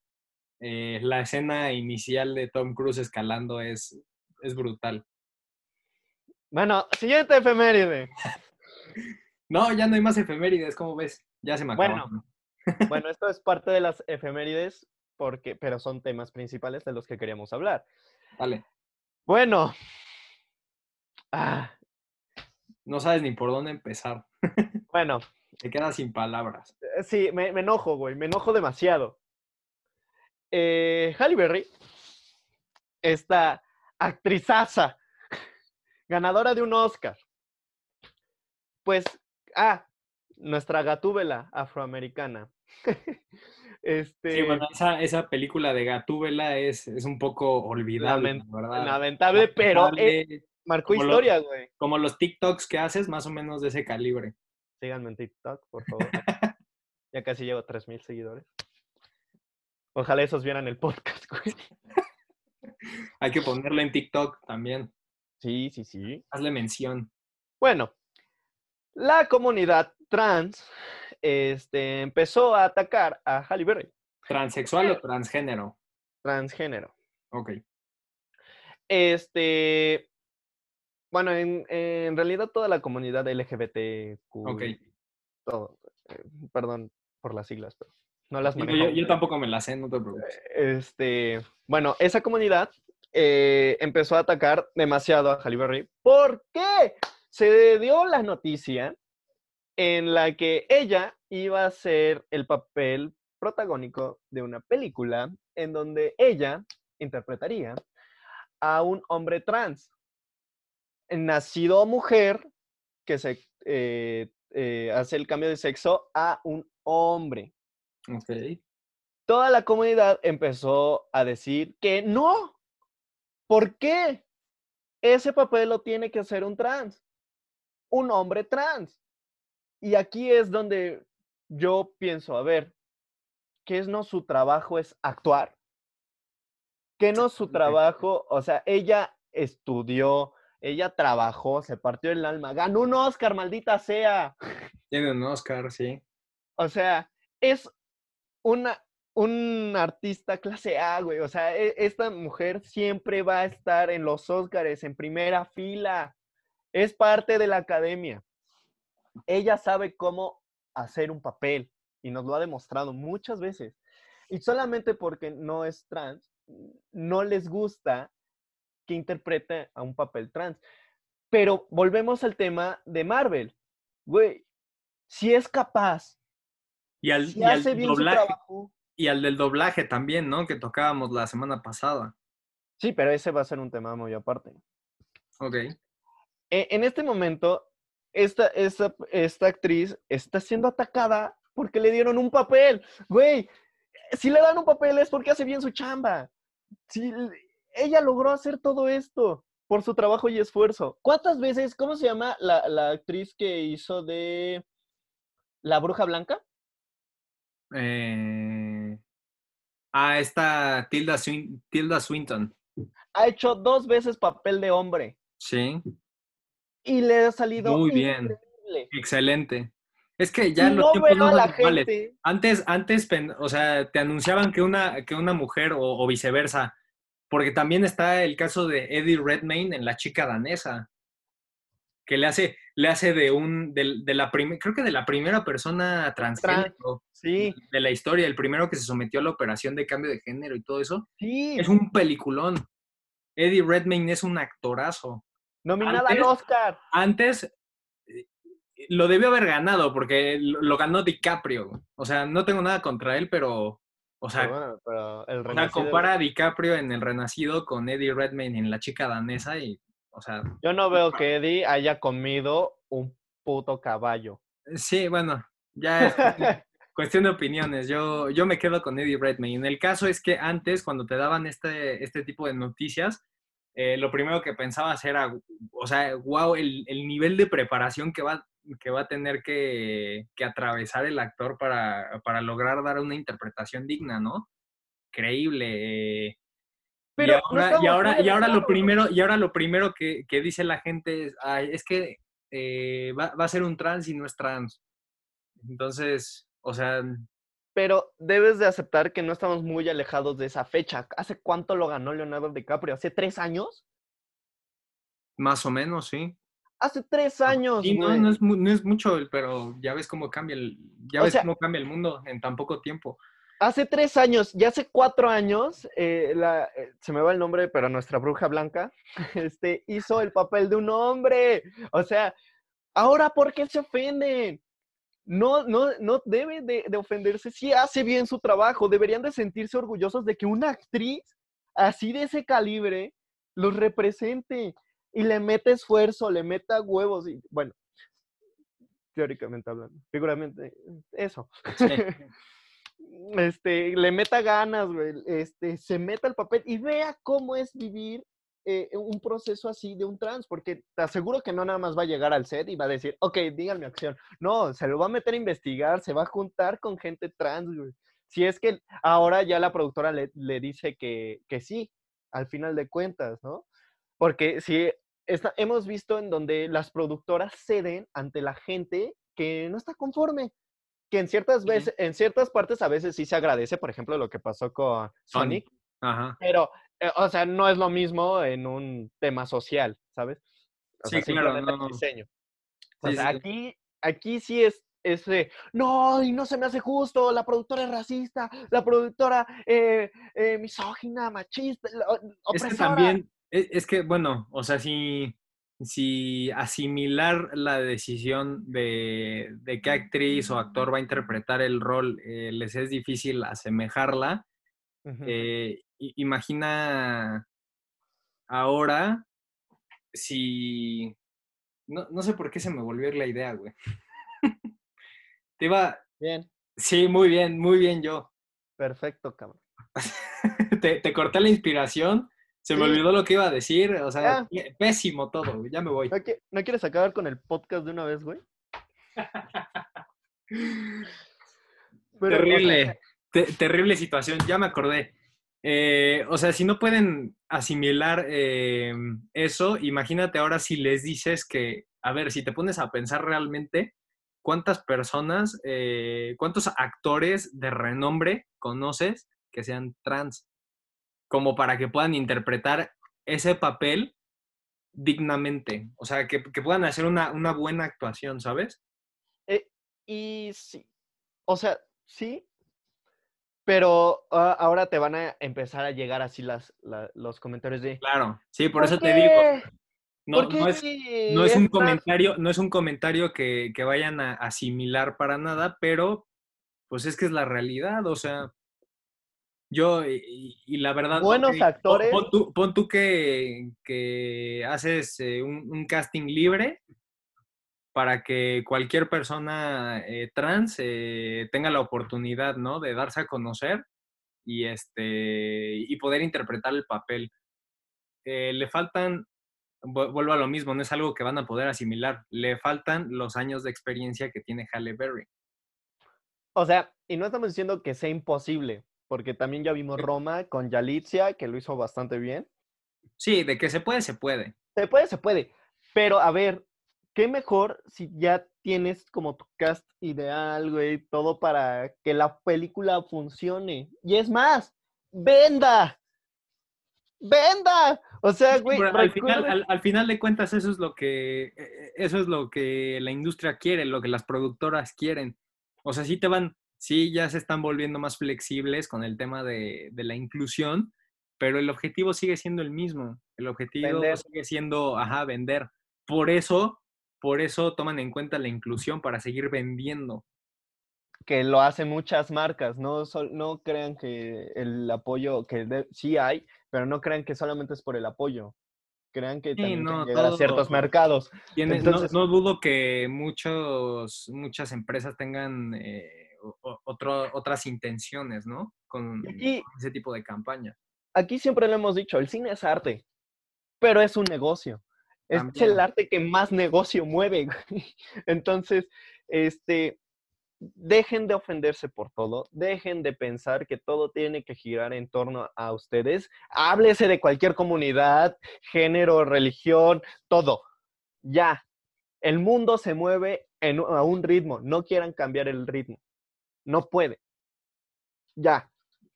Speaker 2: eh, la escena inicial de Tom Cruise escalando es, es brutal.
Speaker 1: Bueno, siguiente efeméride.
Speaker 2: No, ya no hay más efemérides, ¿cómo ves? Ya se me
Speaker 1: Bueno.
Speaker 2: acabaron.
Speaker 1: Bueno, esto es parte de las efemérides, porque, pero son temas principales de los que queríamos hablar.
Speaker 2: Dale.
Speaker 1: Bueno. Ah,
Speaker 2: No sabes ni por dónde empezar.
Speaker 1: bueno,
Speaker 2: Te quedas sin palabras.
Speaker 1: eh, sí, me, me enojo, güey, me enojo demasiado. Eh, Halle Berry, esta actrizaza, ganadora de un Oscar. Pues, ah, nuestra gatúbela afroamericana. Este,
Speaker 2: Sí, bueno, esa, esa película de Gatúbela es, es un poco olvidable,
Speaker 1: Lament-
Speaker 2: la verdad.
Speaker 1: lamentable, pero eh, marcó historia, güey.
Speaker 2: Como los TikToks que haces, más o menos de ese calibre.
Speaker 1: Síganme en TikTok, por favor. ya casi llevo 3.000 seguidores. Ojalá esos vieran el podcast, güey.
Speaker 2: Hay que ponerle en TikTok también.
Speaker 1: Sí, sí, sí.
Speaker 2: Hazle mención.
Speaker 1: Bueno, la comunidad trans este, empezó a atacar a Halle Berry,
Speaker 2: ¿Transexual o transgénero?
Speaker 1: transgénero.
Speaker 2: Ok.
Speaker 1: Este, bueno, en, en realidad toda la comunidad LGBTQ,
Speaker 2: Ok.
Speaker 1: todo, eh, perdón por las siglas, pero no las manejo.
Speaker 2: yo, yo tampoco me la sé, no te preocupes.
Speaker 1: Este, bueno, esa comunidad eh, empezó a atacar demasiado a Halle Berry. ¿Por qué? Se dio la noticia en la que ella iba a hacer el papel protagónico de una película en donde ella interpretaría a un hombre trans, nacido mujer, que se eh, eh, hace el cambio de sexo a un hombre
Speaker 2: Ok.
Speaker 1: toda la comunidad empezó a decir que no. ¿Por qué? Ese papel lo tiene que hacer un trans, un hombre trans. Y aquí es donde yo pienso, a ver, ¿qué es no su trabajo es actuar? ¿Qué no su trabajo? O sea, ella estudió, ella trabajó, se partió el alma, ganó un Oscar, maldita sea.
Speaker 2: Tiene un Oscar, sí.
Speaker 1: O sea, es una, un artista clase A, güey. O sea, e- esta mujer siempre va a estar en los Óscares, en primera fila. Es parte de la academia. Ella sabe cómo hacer un papel y nos lo ha demostrado muchas veces. Y solamente porque no es trans, no les gusta que interprete a un papel trans. Pero volvemos al tema de Marvel. Güey, si es capaz
Speaker 2: Y al,
Speaker 1: si
Speaker 2: y al
Speaker 1: su
Speaker 2: doblaje,
Speaker 1: trabajo.
Speaker 2: y al del doblaje también, ¿no? Que tocábamos la semana pasada.
Speaker 1: Sí, pero ese va a ser un tema muy aparte.
Speaker 2: Ok.
Speaker 1: E- En este momento, esta, esta, esta actriz está siendo atacada porque le dieron un papel. Güey, si le dan un papel es porque hace bien su chamba. Si ella logró hacer todo esto por su trabajo y esfuerzo. ¿Cuántas veces, cómo se llama la, la actriz que hizo de La Bruja Blanca?
Speaker 2: Eh, Ah, esta Tilda, Swin- Tilda Swinton.
Speaker 1: Ha hecho dos veces papel de hombre
Speaker 2: Sí,
Speaker 1: y le ha salido
Speaker 2: Muy bien. excelente. Es que ya
Speaker 1: Y
Speaker 2: los
Speaker 1: no
Speaker 2: tiempos no
Speaker 1: la gente.
Speaker 2: Antes, antes, o sea, te anunciaban que una, que una mujer o, o viceversa, porque también está el caso de Eddie Redmayne en La chica danesa, que le hace, le hace de un, de, la prim- creo que de la primera persona transgénero
Speaker 1: Sí,
Speaker 2: de la historia, el primero que se sometió a la operación de cambio de género y todo eso,
Speaker 1: sí.
Speaker 2: es un peliculón. Eddie Redmayne es un actorazo.
Speaker 1: Nominada al Oscar.
Speaker 2: Antes eh, lo debió haber ganado porque lo, ganó DiCaprio. O sea, no tengo nada contra él, pero, o sea,
Speaker 1: Pero bueno, pero el
Speaker 2: o sea,
Speaker 1: Renacido-
Speaker 2: compara a DiCaprio en El Renacido con Eddie Redmayne en La chica danesa y, o sea,
Speaker 1: Yo no veo que Eddie haya comido un puto caballo.
Speaker 2: sí, bueno, ya es cuestión- cuestión de opiniones. Yo, yo me quedo con Eddie Redmayne. El caso es que antes, cuando te daban este, este tipo de noticias, eh, lo primero que pensabas era, o sea, wow, el, el nivel de preparación que va, que va a tener que, que atravesar el actor para, para, lograr dar una interpretación digna, ¿no? Creíble. Eh. Pero y ahora, y ahora, y ahora lo primero, y ahora lo primero que, que dice la gente es, Ay, es que eh, va, va, a ser un trans y no es trans. Entonces, o sea...
Speaker 1: Pero debes de aceptar que no estamos muy alejados de esa fecha. ¿Hace cuánto lo ganó Leonardo DiCaprio? ¿Hace tres años?
Speaker 2: Más o menos, sí.
Speaker 1: Hace tres años.
Speaker 2: Sí, no, no, es, no, es, mucho, pero ya ves cómo cambia el, ya ves sea, cómo cambia el mundo en tan poco tiempo.
Speaker 1: Hace tres años, ya hace cuatro años, eh, la, eh, se me va el nombre, pero nuestra bruja blanca este, hizo el papel de un hombre. O sea, ahora, ¿por qué se ofenden? No, no, no debe de, de, ofenderse si hace bien su trabajo. Deberían de sentirse orgullosos de que una actriz así de ese calibre los represente y le mete esfuerzo, le meta huevos y bueno, teóricamente hablando, figuramente, eso. Sí. este, le meta ganas, güey, este, se meta el papel y vea cómo es vivir eh, un proceso así de un trans, porque te aseguro que no nada más va a llegar al set y va a decir, ok, díganme acción. No, se lo va a meter a investigar, se va a juntar con gente trans, güey. Si es que ahora ya la productora le, le dice que, que, sí, al final de cuentas, ¿no? Porque si está, hemos visto en donde las productoras ceden ante la gente que no está conforme, que en ciertas veces, en ciertas partes a veces sí se agradece, por ejemplo, lo que pasó con Sonic,
Speaker 2: Ajá.
Speaker 1: pero eh, o sea, no es lo mismo en un tema social, ¿sabes? O
Speaker 2: sí,
Speaker 1: sea,
Speaker 2: claro, no,
Speaker 1: diseño. O
Speaker 2: Sí,
Speaker 1: sea,
Speaker 2: sí.
Speaker 1: aquí, aquí sí es, es de, no, y no se me hace justo, la productora es racista, la productora eh, eh, misógina, machista, la-
Speaker 2: Es que
Speaker 1: opresora.
Speaker 2: también, es, es que, bueno, o sea, si, si asimilar la decisión de, de qué actriz o actor va a interpretar el rol eh, les es difícil asemejarla, eh, imagina ahora si... No, no sé por qué se me volvió la idea, güey. Te iba...
Speaker 1: Bien,
Speaker 2: Sí, muy bien, muy bien yo.
Speaker 1: perfecto, cabrón.
Speaker 2: te, te corté la inspiración, se me olvidó lo que iba a decir, o sea,
Speaker 1: Ya.
Speaker 2: pésimo todo, güey, ya me voy.
Speaker 1: ¿No, no quieres acabar con el podcast de una vez, güey? Pero, o sea,
Speaker 2: terrible, te- terrible situación, ya me acordé. Eh, o sea, si no pueden asimilar eh, eso, imagínate ahora si les dices que, a ver, si te pones a pensar realmente, ¿cuántas personas, eh, cuántos actores de renombre conoces que sean trans? Como para que puedan interpretar ese papel dignamente, o sea, que, puedan hacer una, buena actuación, ¿sabes?
Speaker 1: Y sí, o sea, sí, pero ah, ahora te van a empezar a llegar así las, la- los comentarios de...
Speaker 2: Claro, sí, por,
Speaker 1: ¿Por
Speaker 2: eso te digo, no,
Speaker 1: ¿Por qué
Speaker 2: no es, no es un comentario, no es un comentario que, que vayan a asimilar para nada, pero pues es que es la realidad, o sea, yo, y, la verdad,
Speaker 1: Buenos
Speaker 2: pon-
Speaker 1: actores.
Speaker 2: Pon, tú, pon tú que, que haces eh, un, un casting libre para que cualquier persona eh, trans eh, tenga la oportunidad, ¿no? De darse a conocer y, este, y poder interpretar el papel. Eh, le faltan, vu- vuelvo a lo mismo, no es algo que van a poder asimilar, le faltan los años de experiencia que tiene Halle Berry.
Speaker 1: O sea, y no estamos diciendo que sea imposible, porque también ya vimos. Roma con Yalitza, que lo hizo bastante bien.
Speaker 2: Sí, de que se puede, se puede.
Speaker 1: Se puede, se puede. Pero a ver, qué mejor si ya tienes como tu cast ideal, güey, todo para que la película funcione. Y es más, venda. Venda. O sea, güey,
Speaker 2: Pero al, final, al, al final de cuentas eso es lo que eh, eso es lo que la industria quiere, lo que las productoras quieren. O sea, sí te van, sí ya se están volviendo más flexibles con el tema de, de la inclusión, pero el objetivo sigue siendo el mismo. El objetivo
Speaker 1: Vender.
Speaker 2: sigue siendo, ajá, vender. Por eso, por eso toman en cuenta la inclusión para seguir vendiendo.
Speaker 1: que lo hacen muchas marcas, no, crean que el apoyo, que de- sí hay, pero no crean que solamente es por el apoyo. Crean que
Speaker 2: Sí,
Speaker 1: también
Speaker 2: no,
Speaker 1: a ciertos
Speaker 2: todo-
Speaker 1: mercados. Entonces-
Speaker 2: no, no dudo que muchos, muchas empresas tengan eh, otras intenciones, ¿no? Con, ese tipo de campaña.
Speaker 1: Aquí siempre lo hemos dicho, el cine es arte, pero es un negocio. Es el arte que más negocio mueve. Entonces, este, dejen de ofenderse por todo, dejen de pensar que todo tiene que girar en torno a ustedes. Háblese de cualquier comunidad, género, religión, todo. Ya, el mundo se mueve en, a un ritmo, no quieran cambiar el ritmo. No puede. Ya,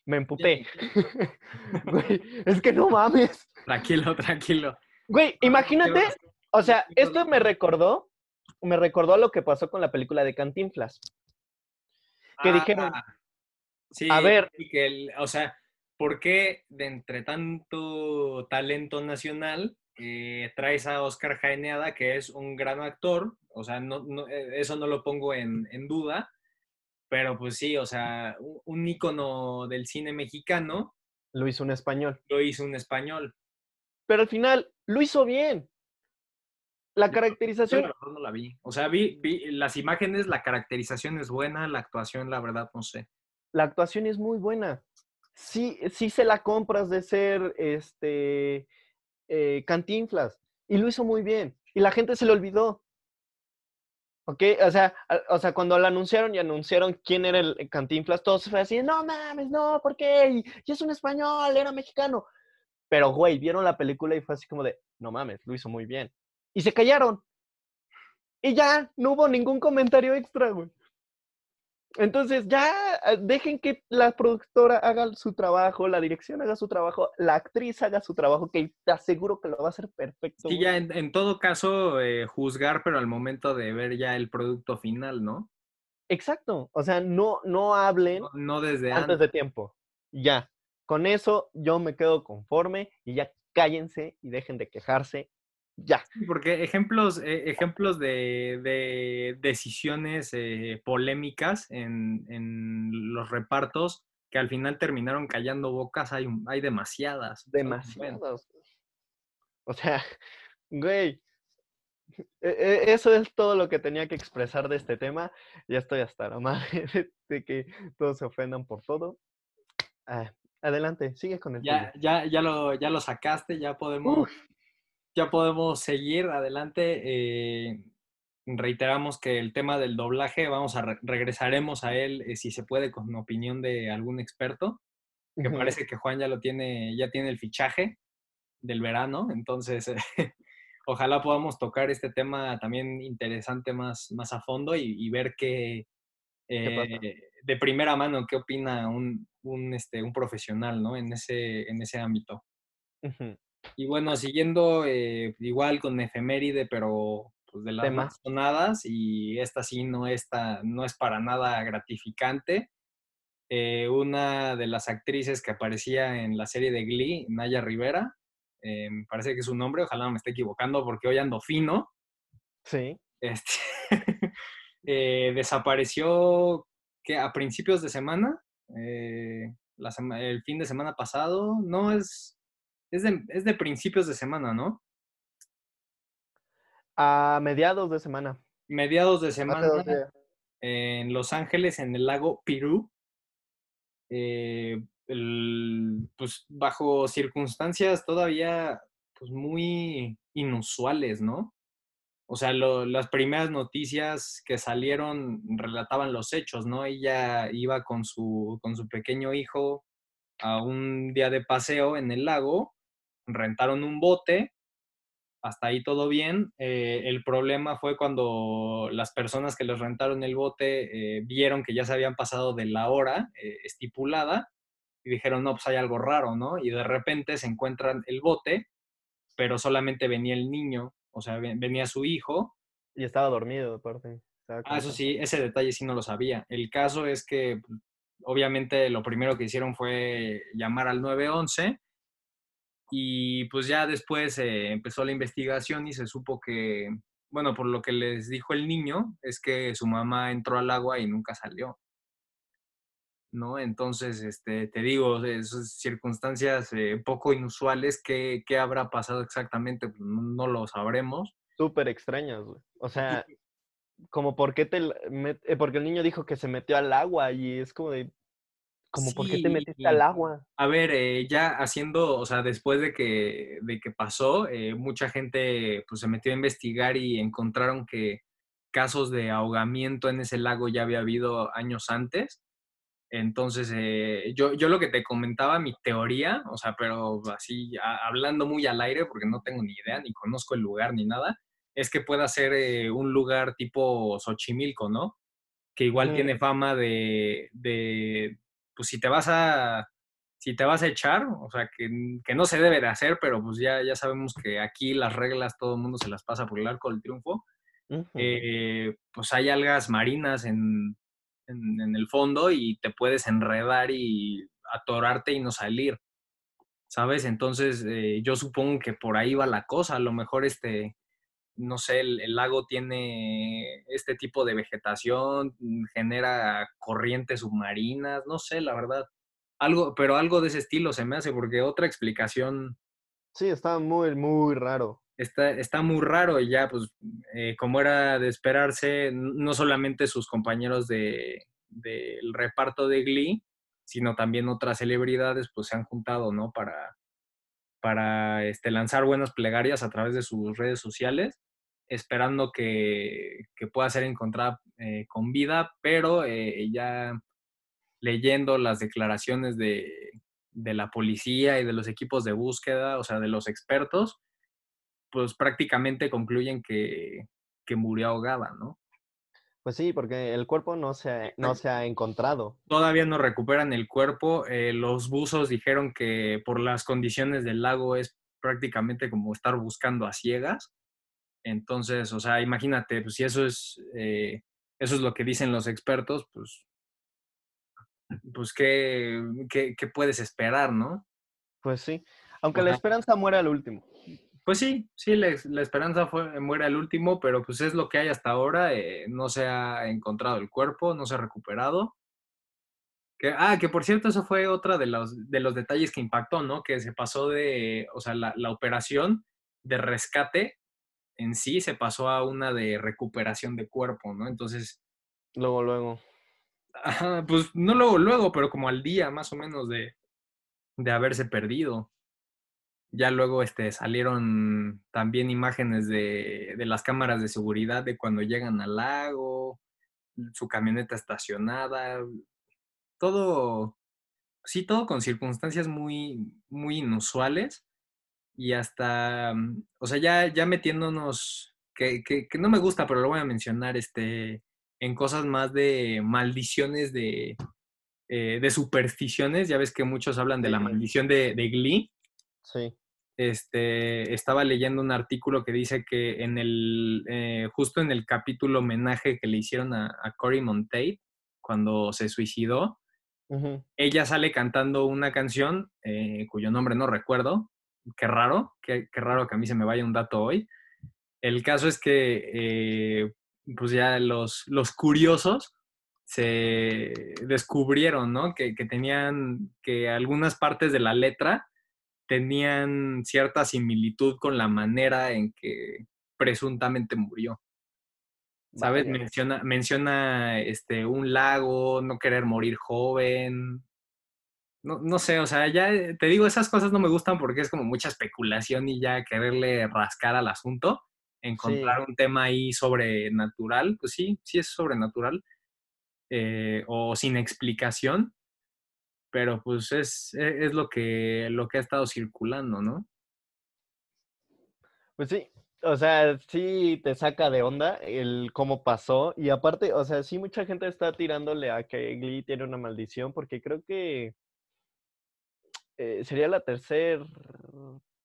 Speaker 1: me emputé. es que no mames.
Speaker 2: Tranquilo, tranquilo.
Speaker 1: Güey, imagínate, o sea, esto me recordó, me recordó a lo que pasó con la película de Cantinflas que dijeron,
Speaker 2: sí, a ver, que o sea, ¿por qué de entre tanto talento nacional eh, traes a Oscar Jaineada, que es un gran actor? O sea, no, eh, eso no lo pongo en, duda, pero pues sí, o sea, un, ícono del cine mexicano.
Speaker 1: Lo hizo un español.
Speaker 2: Lo hizo un español.
Speaker 1: Pero al final lo hizo bien. La caracterización.
Speaker 2: no la vi. O sea, vi, las imágenes, la caracterización es buena, la actuación, la verdad, no sé.
Speaker 1: La actuación es muy buena. Sí, sí se la compras de ser este eh, cantinflas. Y lo hizo muy bien. Y la gente se lo olvidó. ¿Ok? O sea, o sea, cuando lo anunciaron y anunciaron quién era el cantinflas, todos fue así, no mames, no, ¿por qué? Y, y es un español, era mexicano. Pero, güey, vieron la película y fue así como de, no mames, lo hizo muy bien y se callaron. Y ya, no hubo ningún comentario extra, güey. Entonces, ya eh, dejen que la productora haga su trabajo, la dirección haga su trabajo, la actriz haga su trabajo, que te aseguro que lo va a hacer perfecto.
Speaker 2: Sí, ya en, todo caso, eh, juzgar, pero al momento de ver ya el producto final, ¿no?
Speaker 1: Exacto. O sea, no, no hablen
Speaker 2: no, desde
Speaker 1: antes de tiempo. Ya. Con eso yo me quedo conforme y ya cállense y dejen de quejarse ya.
Speaker 2: Porque ejemplos, eh, ejemplos de, decisiones eh, polémicas en, los repartos que al final terminaron callando bocas, hay, hay demasiadas.
Speaker 1: Demasiadas. O sea, güey, e, e, eso es todo lo que tenía que expresar de este tema. Ya estoy hasta la madre de, que todos se ofendan por todo. Ah, adelante, sigue con el
Speaker 2: ya, ya, ya, lo, ya lo sacaste, ya podemos ya podemos seguir adelante. Eh, reiteramos que el tema del doblaje, vamos a regresaremos a él eh, si se puede con opinión de algún experto. Que parece que Juan ya lo tiene, ya tiene el fichaje del verano, entonces ojalá podamos tocar este tema también interesante más, más a fondo y, ver qué, eh, de primera mano qué opina un, un, este, un profesional ¿no? en, ese, en ese ámbito. Y bueno, siguiendo eh, igual con efeméride, pero pues de las más sonadas, y esta sí no, esta, no es para nada gratificante. Eh, una de las actrices que aparecía en la serie de Glee, Naya Rivera, eh, me parece que es su nombre, ojalá no me esté equivocando porque hoy ando fino.
Speaker 1: Sí.
Speaker 2: Este, desapareció que a principios de semana, el fin de semana pasado, no es, es de, principios de semana, ¿no?
Speaker 1: A mediados de semana.
Speaker 2: Mediados de semana. En Los Ángeles, en el lago Pirú. Eh, pues bajo circunstancias todavía pues muy inusuales, ¿no? O sea, las primeras noticias que salieron relataban los hechos, ¿no? Ella iba con su, con su pequeño hijo a un día de paseo en el lago rentaron un bote, hasta ahí todo bien. Eh, el problema fue cuando las personas que les rentaron el bote eh, vieron que ya se habían pasado de la hora eh, estipulada y dijeron, no, pues hay algo raro, ¿no? Y de repente se encuentran el bote, pero solamente venía el niño, o sea, venía su hijo.
Speaker 1: Y estaba dormido, aparte.
Speaker 2: Ah, eso sí, ese detalle sí no lo sabía. El caso es que, pues, obviamente, lo primero que hicieron fue llamar al 911 y pues ya después eh, empezó la investigación y se supo que, bueno, por lo que les dijo el niño, es que su mamá entró al agua y nunca salió. ¿No? Entonces, este, te digo, esas circunstancias eh, poco inusuales, ¿qué, ¿qué, habrá pasado exactamente? Pues no, lo sabremos.
Speaker 1: Súper extrañas, güey. O sea, como por qué te, eh, porque el niño dijo que se metió al agua y es como de, como por qué te metiste al agua.
Speaker 2: A ver, eh, ya haciendo, o sea, después de que, de que pasó, eh, mucha gente pues se metió a investigar y encontraron que casos de ahogamiento en ese lago ya había habido años antes. Entonces, yo, yo lo que te comentaba, mi teoría, o sea, pero así hablando muy al aire, porque no tengo ni idea, ni conozco el lugar ni nada, es que pueda ser eh, un lugar tipo Xochimilco, ¿no? Que igual tiene fama de, de, pues si te vas a, si te vas a echar, o sea, que, que, no se debe de hacer, pero pues ya, ya sabemos que aquí las reglas todo el mundo se las pasa por el arco del triunfo. Eh, pues hay algas marinas en, en, el fondo y te puedes enredar y atorarte y no salir, ¿sabes? Entonces eh, yo supongo que por ahí va la cosa, a lo mejor este, no sé, el, lago tiene este tipo de vegetación, mm, genera corrientes submarinas, no sé, la verdad. Algo, pero algo de ese estilo se me hace, porque otra explicación.
Speaker 1: Sí, está muy, muy raro.
Speaker 2: Está, está muy raro y ya, pues, eh, como era de esperarse, no solamente sus compañeros de, del reparto de Glee, sino también otras celebridades, pues se han juntado, ¿no? Para, para este, lanzar buenas plegarias a través de sus redes sociales, esperando que, pueda ser encontrada eh, con vida, pero eh, ya leyendo las declaraciones de, la policía y de los equipos de búsqueda, o sea, de los expertos, pues prácticamente concluyen que, que murió ahogada, ¿no?
Speaker 1: Pues sí, porque el cuerpo no se, ha, no se ha encontrado.
Speaker 2: Todavía no recuperan el cuerpo. Eh, los buzos dijeron que por las condiciones del lago es prácticamente como estar buscando a ciegas. Entonces, o sea, imagínate, pues si eso es, eh, eso es lo que dicen los expertos, pues, pues ¿qué, qué, qué puedes esperar, no?
Speaker 1: Pues sí, aunque la esperanza muere al último.
Speaker 2: Pues sí, sí, la, esperanza fue, muere al último, pero pues es lo que hay hasta ahora. Eh, no se ha encontrado el cuerpo, no se ha recuperado. Que, ah, que por cierto, eso fue otra de los, de los detalles que impactó, ¿no? Que se pasó de, o sea, la, operación de rescate en sí se pasó a una de recuperación de cuerpo, ¿no? Entonces...
Speaker 1: Luego, luego.
Speaker 2: pues no luego, luego, pero como al día más o menos de, de haberse perdido. Ya luego este, salieron también imágenes de, de, las cámaras de seguridad de cuando llegan al lago, su camioneta estacionada, todo, sí, todo con circunstancias muy, muy inusuales y hasta, o sea, ya, ya metiéndonos, que, que, no me gusta, pero lo voy a mencionar, este, en cosas más de maldiciones de, eh, de supersticiones, ya ves que muchos hablan de la maldición de, de Glee.
Speaker 1: Sí
Speaker 2: este, estaba leyendo un artículo que dice que en el, eh, justo en el capítulo homenaje que le hicieron a, a Cory Monteith, cuando se suicidó, ella sale cantando una canción eh, cuyo nombre no recuerdo. Qué raro, qué, raro que a mí se me vaya un dato hoy. El caso es que, eh, pues ya los, los curiosos se descubrieron, ¿no? Que, que tenían que algunas partes de la letra tenían cierta similitud con la manera en que presuntamente murió. ¿Sabes? Menciona, menciona este, un lago, no querer morir joven. No, no sé, o sea, ya eh, te digo, esas cosas no me gustan porque es como mucha especulación y ya quererle rascar al asunto. Encontrar un tema ahí sobrenatural, pues sí, sí es sobrenatural. Eh, o sin explicación, pero pues es, e, es, lo, que, lo que ha estado circulando, ¿no?
Speaker 1: Pues sí, o sea, sí te saca de onda el cómo pasó y aparte, o sea, sí mucha gente está tirándole a que Glee tiene una maldición porque creo que eh, sería la tercera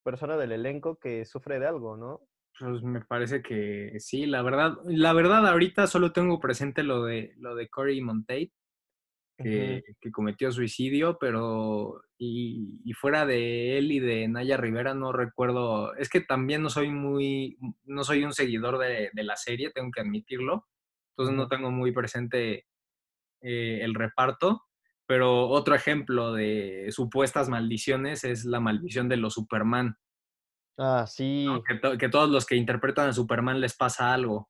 Speaker 1: persona del elenco que sufre de algo, ¿no?
Speaker 2: Pues me parece que sí, la verdad, la verdad ahorita solo tengo presente lo de lo de Corey Monteith, que, cometió suicidio, pero y, fuera de él y de Naya Rivera no recuerdo, es que también no soy muy, no soy un seguidor de, la serie, tengo que admitirlo, entonces no tengo muy presente eh, el reparto, pero otro ejemplo de supuestas maldiciones es la maldición de los Superman.
Speaker 1: Ah, sí.
Speaker 2: Que, que todos los que interpretan a Superman les pasa algo.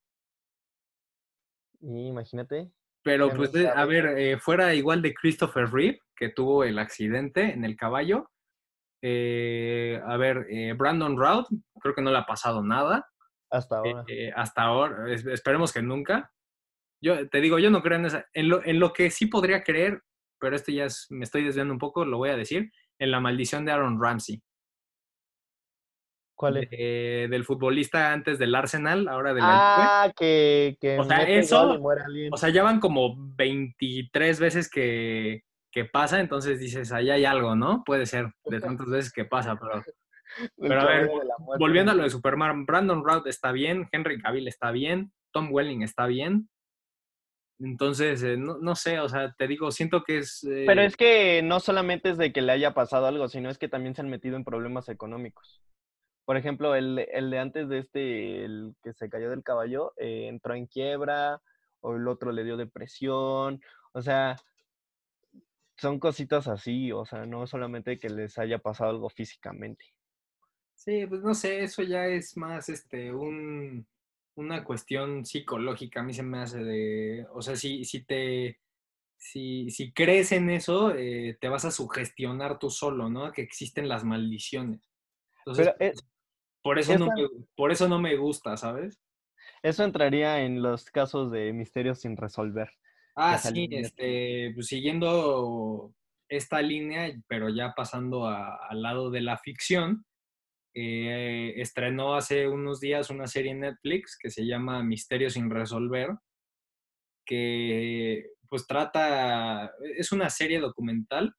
Speaker 1: imagínate.
Speaker 2: Pero pues, eh, a ver, eh, fuera igual de Christopher Reeve, que tuvo el accidente en el caballo. eh, a ver, eh, Brandon Routh, creo que no le ha pasado nada.
Speaker 1: Hasta ahora.
Speaker 2: hasta ahora, es- esperemos que nunca. Yo te digo, yo no creo en esa. En lo, en lo que sí podría creer, pero esto ya es, me estoy desviando un poco, lo voy a decir, en la maldición de Aaron Ramsey.
Speaker 1: ¿Cuál es?
Speaker 2: de- del futbolista antes del Arsenal, ahora de la Juve.
Speaker 1: Ah, que, que
Speaker 2: O sea, eso-. O sea, ya van como 23 veces que, que pasa, entonces dices, ahí hay algo, ¿no? Puede ser, de tantas veces que pasa, pero pero a ver, volviendo a lo de Superman, Brandon Routh está bien, Henry Cavill está bien, Tom Welling está bien. Entonces, eh, no, no sé, o sea, te digo, siento que es... eh,
Speaker 1: Pero es que no solamente es de que le haya pasado algo, sino es que también se han metido en problemas económicos. Por ejemplo, el, el de antes de este, el que se cayó del caballo, eh, entró en quiebra, o el otro le dio depresión, o sea, son cositas así, o sea, no solamente que les haya pasado algo físicamente.
Speaker 2: Sí, pues no sé, eso ya es más este un, una cuestión psicológica, a mí se me hace de, o sea, si, si te, si, si crees en eso, eh, te vas a sugestionar tú solo, ¿no? Que existen las maldiciones. Entonces,
Speaker 1: Pero es-
Speaker 2: por eso no me, por eso no me gusta, ¿sabes?
Speaker 1: Eso entraría en los casos de misterios sin resolver.
Speaker 2: Ah, sí, este, pues siguiendo esta línea, pero ya pasando a- al lado de la ficción, eh, estrenó hace unos días una serie en Netflix que se llama Misterios sin resolver, que pues trata, es una serie documental,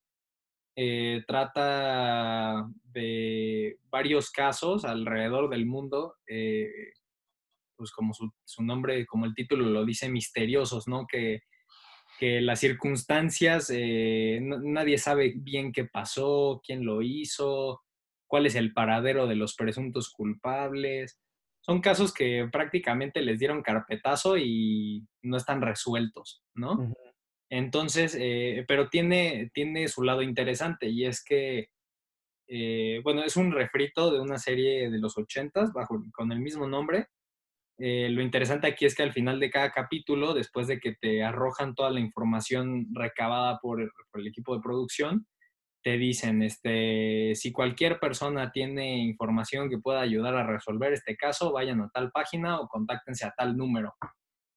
Speaker 2: eh, trata de varios casos alrededor del mundo, eh, pues como su, su nombre, como el título lo dice, misteriosos, ¿no? Que, que las circunstancias, eh, nadie sabe bien qué pasó, quién lo hizo, cuál es el paradero de los presuntos culpables. Son casos que prácticamente les dieron carpetazo y no están resueltos, ¿no? Entonces, eh, pero tiene, tiene su lado interesante y es que, eh, bueno, es un refrito de una serie de los ochentas bajo, con el mismo nombre. Eh, lo interesante aquí es que al final de cada capítulo, después de que te arrojan toda la información recabada por el, por el equipo de producción, te dicen, este, si cualquier persona tiene información que pueda ayudar a resolver este caso, vayan a tal página o contáctense a tal número.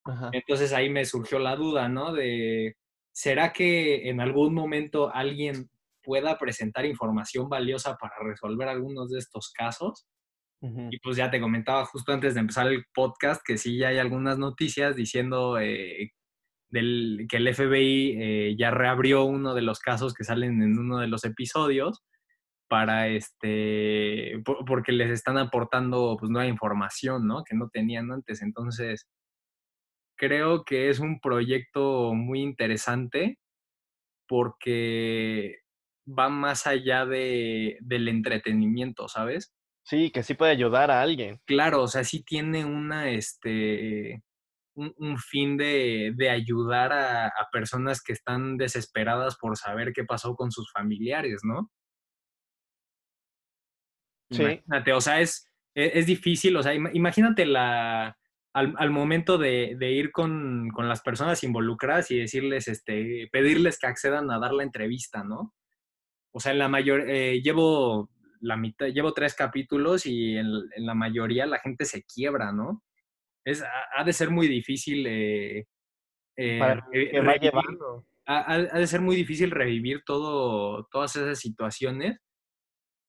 Speaker 1: Ajá.
Speaker 2: Entonces ahí me surgió la duda, ¿no? De, ¿será que en algún momento alguien pueda presentar información valiosa para resolver algunos de estos casos? Y pues ya te comentaba justo antes de empezar el podcast que sí ya hay algunas noticias diciendo eh, del, que el FBI eh, ya reabrió uno de los casos que salen en uno de los episodios para este, por- porque les están aportando pues nueva información, ¿no? Que no tenían antes. Entonces, creo que es un proyecto muy interesante porque va más allá de, del entretenimiento, ¿sabes?
Speaker 1: Sí, que sí puede ayudar a alguien.
Speaker 2: Claro, o sea, sí tiene una, este, un, un fin de, de ayudar a, a personas que están desesperadas por saber qué pasó con sus familiares, ¿no?
Speaker 1: Sí.
Speaker 2: Imagínate, o sea, es, e- es, difícil, o sea, ima- imagínate la, al, al momento de, de ir con, con, las personas involucradas y decirles, este, pedirles que accedan a dar la entrevista, ¿no? O sea, en la mayor, eh, llevo la mitad, llevo tres capítulos y en, en, la mayoría la gente se quiebra, ¿no? Es, ha, ha de ser muy difícil. Eh,
Speaker 1: eh, Para que va llevando.
Speaker 2: Ha, ha, de ser muy difícil revivir todo, todas esas situaciones,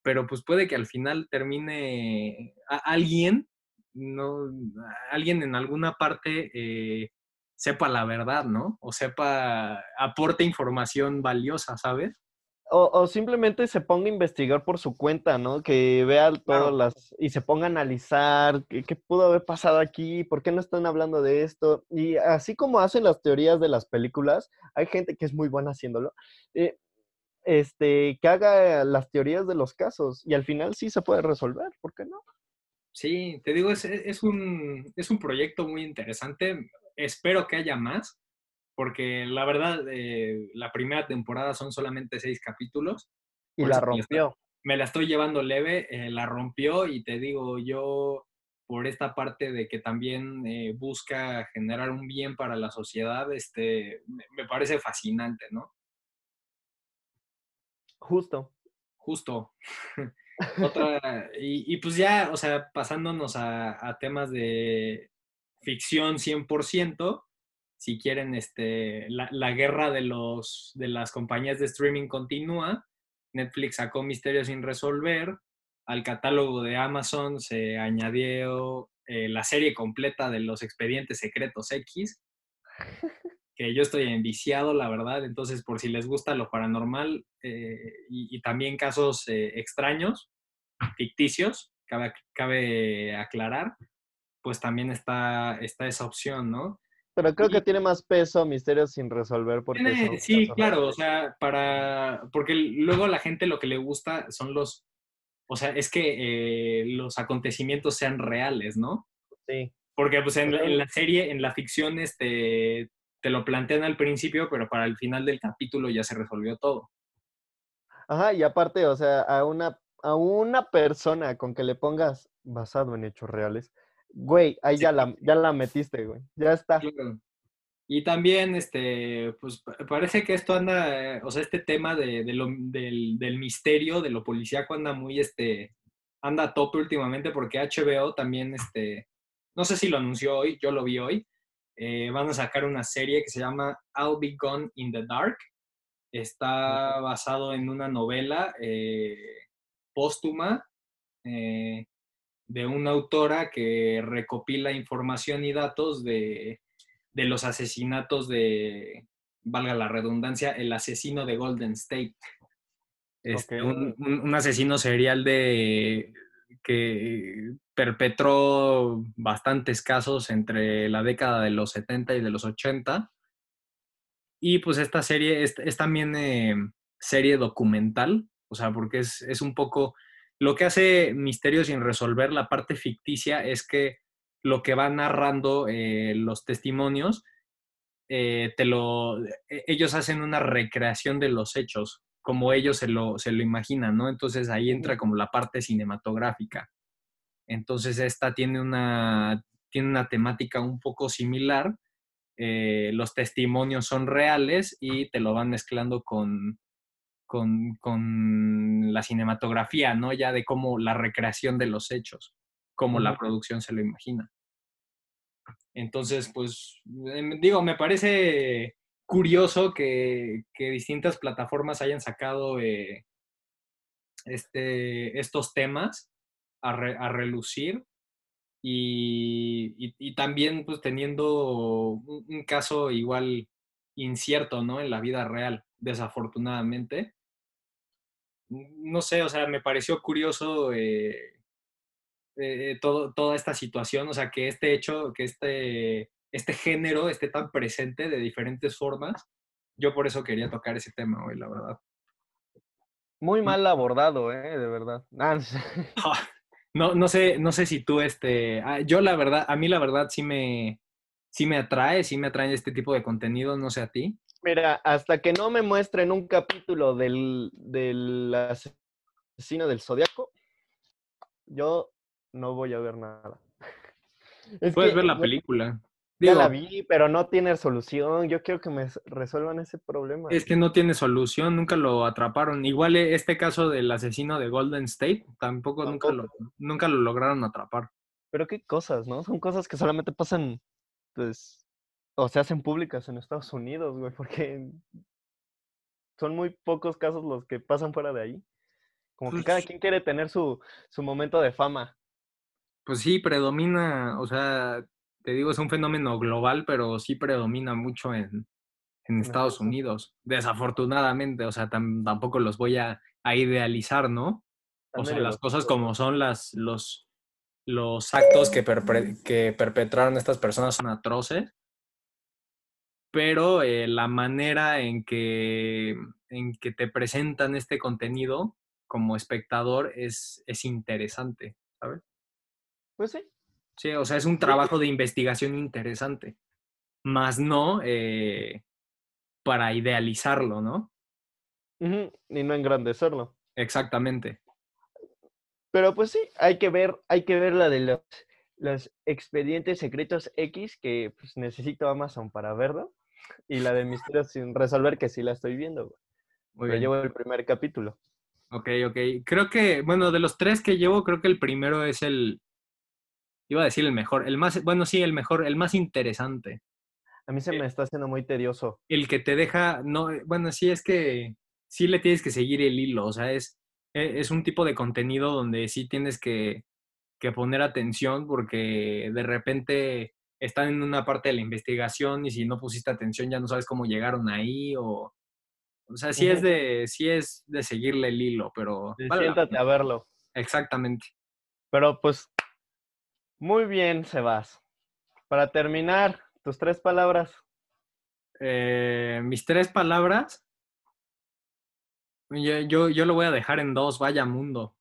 Speaker 2: pero pues puede que al final termine a, alguien, no, alguien en alguna parte eh, sepa la verdad, ¿no? O sepa, aporte información valiosa, ¿sabes?
Speaker 1: O, o, simplemente se ponga a investigar por su cuenta, ¿no? Que vea todas
Speaker 2: Claro.
Speaker 1: las... y se ponga a analizar qué, qué, pudo haber pasado aquí, por qué no están hablando de esto. Y así como hacen las teorías de las películas, hay gente que es muy buena haciéndolo, eh, este, que haga las teorías de los casos y al final sí se puede resolver, ¿por qué no?
Speaker 2: Sí, te digo, es, es, un, es un proyecto muy interesante. Espero que haya más porque la verdad, eh, la primera temporada son solamente seis capítulos.
Speaker 1: Y la rompió.
Speaker 2: Me la, estoy llevando leve, eh, la rompió y te digo, yo por esta parte de que también eh, busca generar un bien para la sociedad, este, me, me parece fascinante, ¿no?
Speaker 1: Justo.
Speaker 2: Justo. Otra, y, pues ya, o sea, pasándonos a, a temas de ficción 100%, si quieren, este, la, la, guerra de, los, de las compañías de streaming continúa. Netflix sacó Misterios sin resolver. Al catálogo de Amazon se añadió eh, la serie completa de los expedientes secretos X, que yo estoy enviciado, la verdad. Entonces, por si les gusta lo paranormal eh, y, y, también casos eh, extraños, ficticios, cabe, cabe aclarar, pues también está, está esa opción, ¿no?
Speaker 1: Pero creo que tiene más peso misterios sin resolver porque
Speaker 2: tiene, sí, claro, o sea, para porque luego a la gente lo que le gusta son los, o sea, es que eh, los acontecimientos sean reales, ¿no?
Speaker 1: Sí.
Speaker 2: Porque pues en, en, la serie, en la ficción, este, te lo plantean al principio, pero para el final del capítulo ya se resolvió todo.
Speaker 1: Ajá, y aparte, o sea, a una, a una persona con que le pongas basado en hechos reales, Güey, ahí ya la, ya la metiste, güey. Ya está.
Speaker 2: Y también, este, pues parece que esto anda, o sea, este tema de, de lo, del, del, misterio, de lo policíaco anda muy, este, anda a tope últimamente porque HBO también, este, no sé si lo anunció hoy, yo lo vi hoy, eh, van a sacar una serie que se llama I'll Be Gone in the Dark. Está basado en una novela eh, póstuma. Eh, de una autora que recopila información y datos de, de los asesinatos de, valga la redundancia, el asesino de Golden State. Este, okay. un, un, un, asesino serial de que perpetró bastantes casos entre la década de los 70 y de los 80. Y pues esta serie es, también eh, serie documental, o sea, porque es, es un poco lo que hace Misterio sin resolver, la parte ficticia, es que lo que va narrando eh, los testimonios, eh, te lo, ellos hacen una recreación de los hechos, como ellos se lo, se lo imaginan, ¿no? Entonces ahí entra como la parte cinematográfica. Entonces esta tiene una, tiene una temática un poco similar. Eh, los testimonios son reales y te lo van mezclando con, con, con, la cinematografía, ¿no? Ya de cómo la recreación de los hechos, cómo la producción se lo imagina. Entonces, pues, em, digo, me parece curioso que, distintas plataformas hayan sacado eh, este, estos temas a, re, a relucir y, también pues teniendo un, caso igual incierto, ¿no? En la vida real, desafortunadamente. No sé, o sea, me pareció curioso eh, eh, todo, toda esta situación, o sea, que este hecho, que este, este género esté tan presente de diferentes formas. Yo por eso quería tocar ese tema hoy, la verdad.
Speaker 1: Muy mal abordado, ¿eh? De verdad.
Speaker 2: Ah, no, no sé, no sé si tú, este, ah, yo la verdad, a mí la verdad sí me, sí me atrae, sí me atrae este tipo de contenido, no sé a ti.
Speaker 1: Mira, hasta que no me muestren un capítulo del, del asesino del zodiaco, yo no voy a ver nada.
Speaker 2: Es Puedes que, ver la película.
Speaker 1: Ya la vi, pero no tiene solución. Yo quiero que me resuelvan ese problema.
Speaker 2: Es que no tiene solución, nunca lo atraparon. Igual e, este caso del asesino de Golden State, tampoco, tampoco. Nunca, lo, nunca lo lograron atrapar.
Speaker 1: Pero qué cosas, ¿no? Son cosas que solamente pasan, pues, o se hacen públicas en Estados Unidos, güey, porque son muy pocos casos los que pasan fuera de ahí. Como que cada quien quiere tener su, su momento de fama.
Speaker 2: Pues sí, predomina, o sea, te digo, es un fenómeno global, pero sí predomina mucho en, en Estados Unidos, desafortunadamente, o sea, tam, tampoco los voy a, a idealizar, ¿no? O sea, las cosas como son las, los, los actos que, que perpetraron estas personas son atroces, pero eh, la manera en que, en que te presentan este contenido como espectador es, es interesante, ¿sabes?
Speaker 1: Pues sí.
Speaker 2: Sí, o sea, es un trabajo de investigación interesante, más no eh, para idealizarlo, ¿no?
Speaker 1: Uh -huh. Y no engrandecerlo.
Speaker 2: Exactamente.
Speaker 1: Pero pues sí, hay que ver, hay que ver la de los Los expedientes secretos X, que pues, necesito Amazon para verlo. Y la de Misterios sin resolver, que sí la estoy viendo. güey.
Speaker 2: Muy
Speaker 1: Pero
Speaker 2: bien.
Speaker 1: llevo el primer capítulo.
Speaker 2: Ok, ok. Creo que, bueno, de los tres que llevo, creo que el primero es el. Iba a decir el mejor. El más, bueno, sí, el mejor, el más interesante.
Speaker 1: A mí se
Speaker 2: Eh,
Speaker 1: me está haciendo muy tedioso.
Speaker 2: El que te deja. No, bueno, sí, es que sí le tienes que seguir el hilo. O sea, es, e- es un tipo de contenido donde sí tienes que, que poner atención porque de repente están en una parte de la investigación y si no pusiste atención ya no sabes cómo llegaron ahí o. O sea, sí es de, sí es de seguirle el hilo, pero. Vale
Speaker 1: Siéntate a verlo.
Speaker 2: Exactamente.
Speaker 1: Pero pues, muy bien, Sebas. Para terminar, tus tres palabras.
Speaker 2: Eh, mis tres palabras. Yo, yo, yo lo voy a dejar en dos, vaya mundo.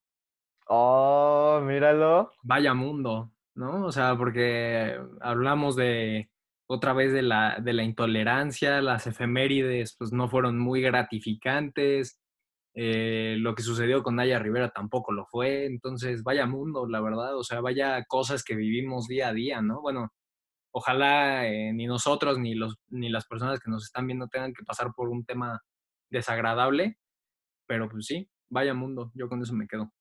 Speaker 1: Oh, míralo.
Speaker 2: Vaya mundo, ¿no? O sea, porque hablamos de otra vez de la, de la intolerancia, las efemérides, pues no fueron muy gratificantes. Eh, lo que sucedió con Naya Rivera tampoco lo fue. Entonces, vaya mundo, la verdad. O sea, vaya cosas que vivimos día a día, ¿no? Bueno, ojalá eh, ni nosotros ni, los, ni las personas que nos están viendo tengan que pasar por un tema desagradable, pero pues sí, vaya mundo, yo con eso me quedo.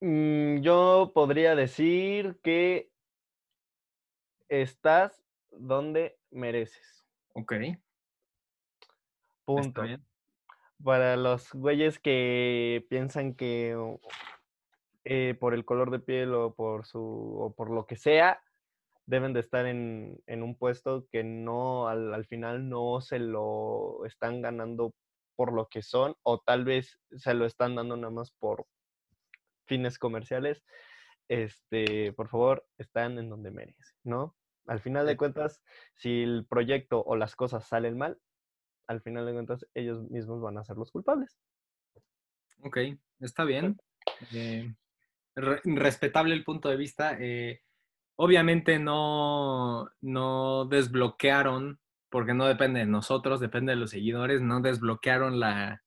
Speaker 1: Mm, yo podría decir que estás donde mereces.
Speaker 2: Ok,
Speaker 1: Punto. Para los güeyes que piensan que eh, por el color de piel o por su o por lo que sea deben de estar en, en un puesto que no al, al final no se lo están ganando por lo que son o tal vez se lo están dando nada más por fines comerciales. Este, por favor, están en donde merecen, ¿no? Al final de cuentas, si el proyecto o las cosas salen mal, al final de cuentas ellos mismos van a ser los culpables.
Speaker 2: Ok, está bien. Eh, re- respetable el punto de vista. eh, obviamente no, no desbloquearon, porque no depende de nosotros, depende de los seguidores, no desbloquearon la,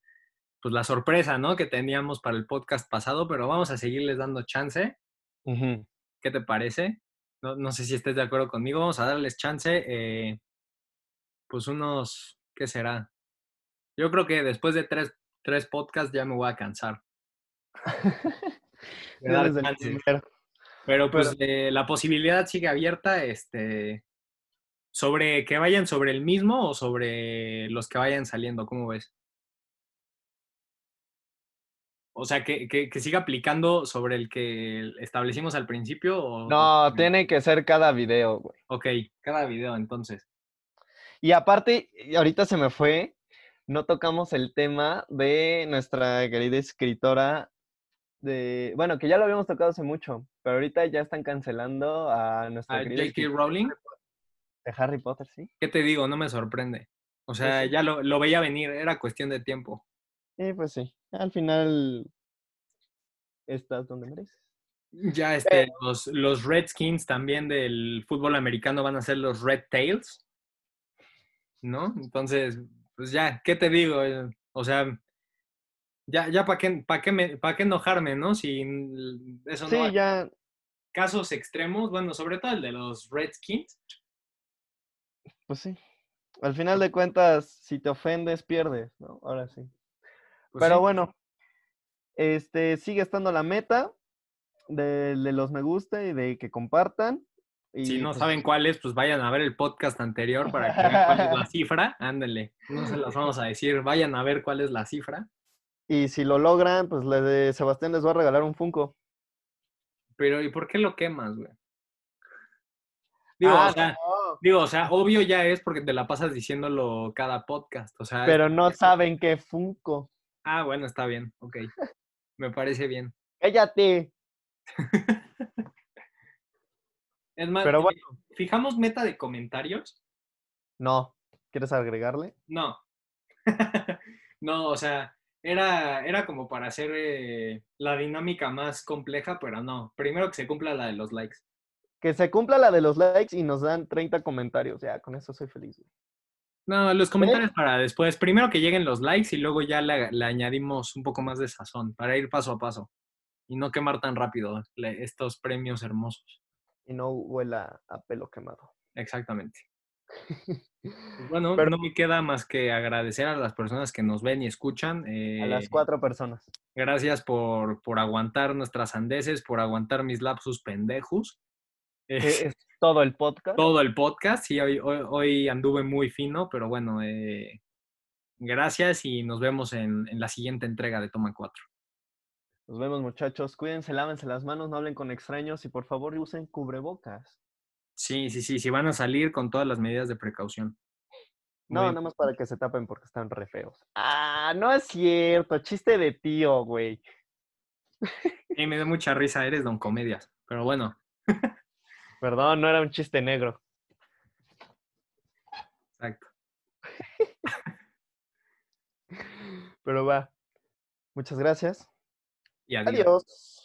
Speaker 2: pues, la sorpresa ¿no? que teníamos para el podcast pasado, pero vamos a seguirles dando chance. ¿Qué te parece? No, no sé si estés de acuerdo conmigo. Vamos a darles chance. eh, pues unos, ¿qué será? Yo creo que después de tres, tres podcasts ya me voy a cansar.
Speaker 1: Desde el.
Speaker 2: Pero pues eh, la posibilidad sigue abierta, este, sobre que vayan sobre el mismo o sobre los que vayan saliendo, ¿cómo ves? O sea, que, que, que siga aplicando sobre el que establecimos al principio. O,
Speaker 1: No, tiene que ser cada video, güey.
Speaker 2: Ok, cada video entonces.
Speaker 1: Y aparte, ahorita se me fue, no tocamos el tema de nuestra querida escritora de, bueno, que ya lo habíamos tocado hace mucho, pero ahorita ya están cancelando a nuestra
Speaker 2: J.K. Rowling,
Speaker 1: de Harry Potter, ¿sí?
Speaker 2: ¿qué te digo? No me sorprende. O sea,
Speaker 1: sí.
Speaker 2: ya lo, lo veía venir, era cuestión de tiempo.
Speaker 1: Y pues sí, al final estás donde mereces.
Speaker 2: Ya este, los, los Redskins también del fútbol americano van a ser los Red Tails, ¿no? Entonces, pues ya, ¿qué te digo? Eh, O sea, ya, ya para qué, pa qué, me- pa qué enojarme, ¿no? Si eso no
Speaker 1: Sí,
Speaker 2: hay
Speaker 1: ya,
Speaker 2: casos extremos, bueno, sobre todo el de los Redskins.
Speaker 1: pues sí. Al final de cuentas, si te ofendes, pierdes, ¿no? Ahora sí.
Speaker 2: pues
Speaker 1: Pero
Speaker 2: sí.
Speaker 1: bueno, este sigue estando la meta de, de los me gusta y de que compartan. Y
Speaker 2: Si no
Speaker 1: pues,
Speaker 2: saben cuál es, pues vayan a ver el podcast anterior para que vean cuál es la cifra. Ándale, no se las vamos a decir, vayan a ver cuál es la cifra.
Speaker 1: Y si lo logran, pues le de Sebastián les va a regalar un Funko.
Speaker 2: Pero, ¿y por qué lo quemas, güey? Digo,
Speaker 1: Ah,
Speaker 2: o sea,
Speaker 1: no,
Speaker 2: Digo, o sea, obvio ya es porque te la pasas diciéndolo cada podcast. O sea,
Speaker 1: pero no saben qué Funko.
Speaker 2: Ah, bueno, está bien, ok. Me parece bien.
Speaker 1: Cállate.
Speaker 2: Es más,
Speaker 1: Pero
Speaker 2: eh,
Speaker 1: bueno.
Speaker 2: ¿fijamos meta de comentarios?
Speaker 1: No. ¿Quieres agregarle?
Speaker 2: No. no, o sea, era, era como para hacer eh, la dinámica más compleja, pero no. Primero que se cumpla la de los likes.
Speaker 1: Que se cumpla la de los likes y nos dan 30 comentarios. Ya, con eso soy feliz. güey.
Speaker 2: No, los comentarios para después. Primero que lleguen los likes y luego ya le, le añadimos un poco más de sazón para ir paso a paso. y no quemar tan rápido le- estos premios hermosos.
Speaker 1: Y no huela a pelo quemado.
Speaker 2: Exactamente. Pues bueno,
Speaker 1: Pero-
Speaker 2: no me queda más que agradecer a las personas que nos ven y escuchan.
Speaker 1: A las
Speaker 2: eh,
Speaker 1: cuatro personas.
Speaker 2: Gracias por, por aguantar nuestras andeses, por aguantar mis lapsus pendejos. Eh,
Speaker 1: es todo el podcast.
Speaker 2: todo el podcast. Sí, hoy, hoy, hoy anduve muy fino, pero bueno, eh, gracias y nos vemos en, en la siguiente entrega de Toma 4.
Speaker 1: Nos vemos, muchachos. Cuídense, lávense las manos, no hablen con extraños y por favor usen cubrebocas.
Speaker 2: Sí, sí, sí, sí, van a salir con todas las medidas de precaución.
Speaker 1: No,
Speaker 2: Muy
Speaker 1: nada más para que se tapen porque están re feos. Ah, no es cierto. Chiste de tío, güey.
Speaker 2: Sí, me dio mucha risa, eres don comedias. Pero bueno,
Speaker 1: Perdón, no era un chiste negro.
Speaker 2: exacto.
Speaker 1: Pero va. Muchas gracias.
Speaker 2: Y adiós.
Speaker 1: Adiós.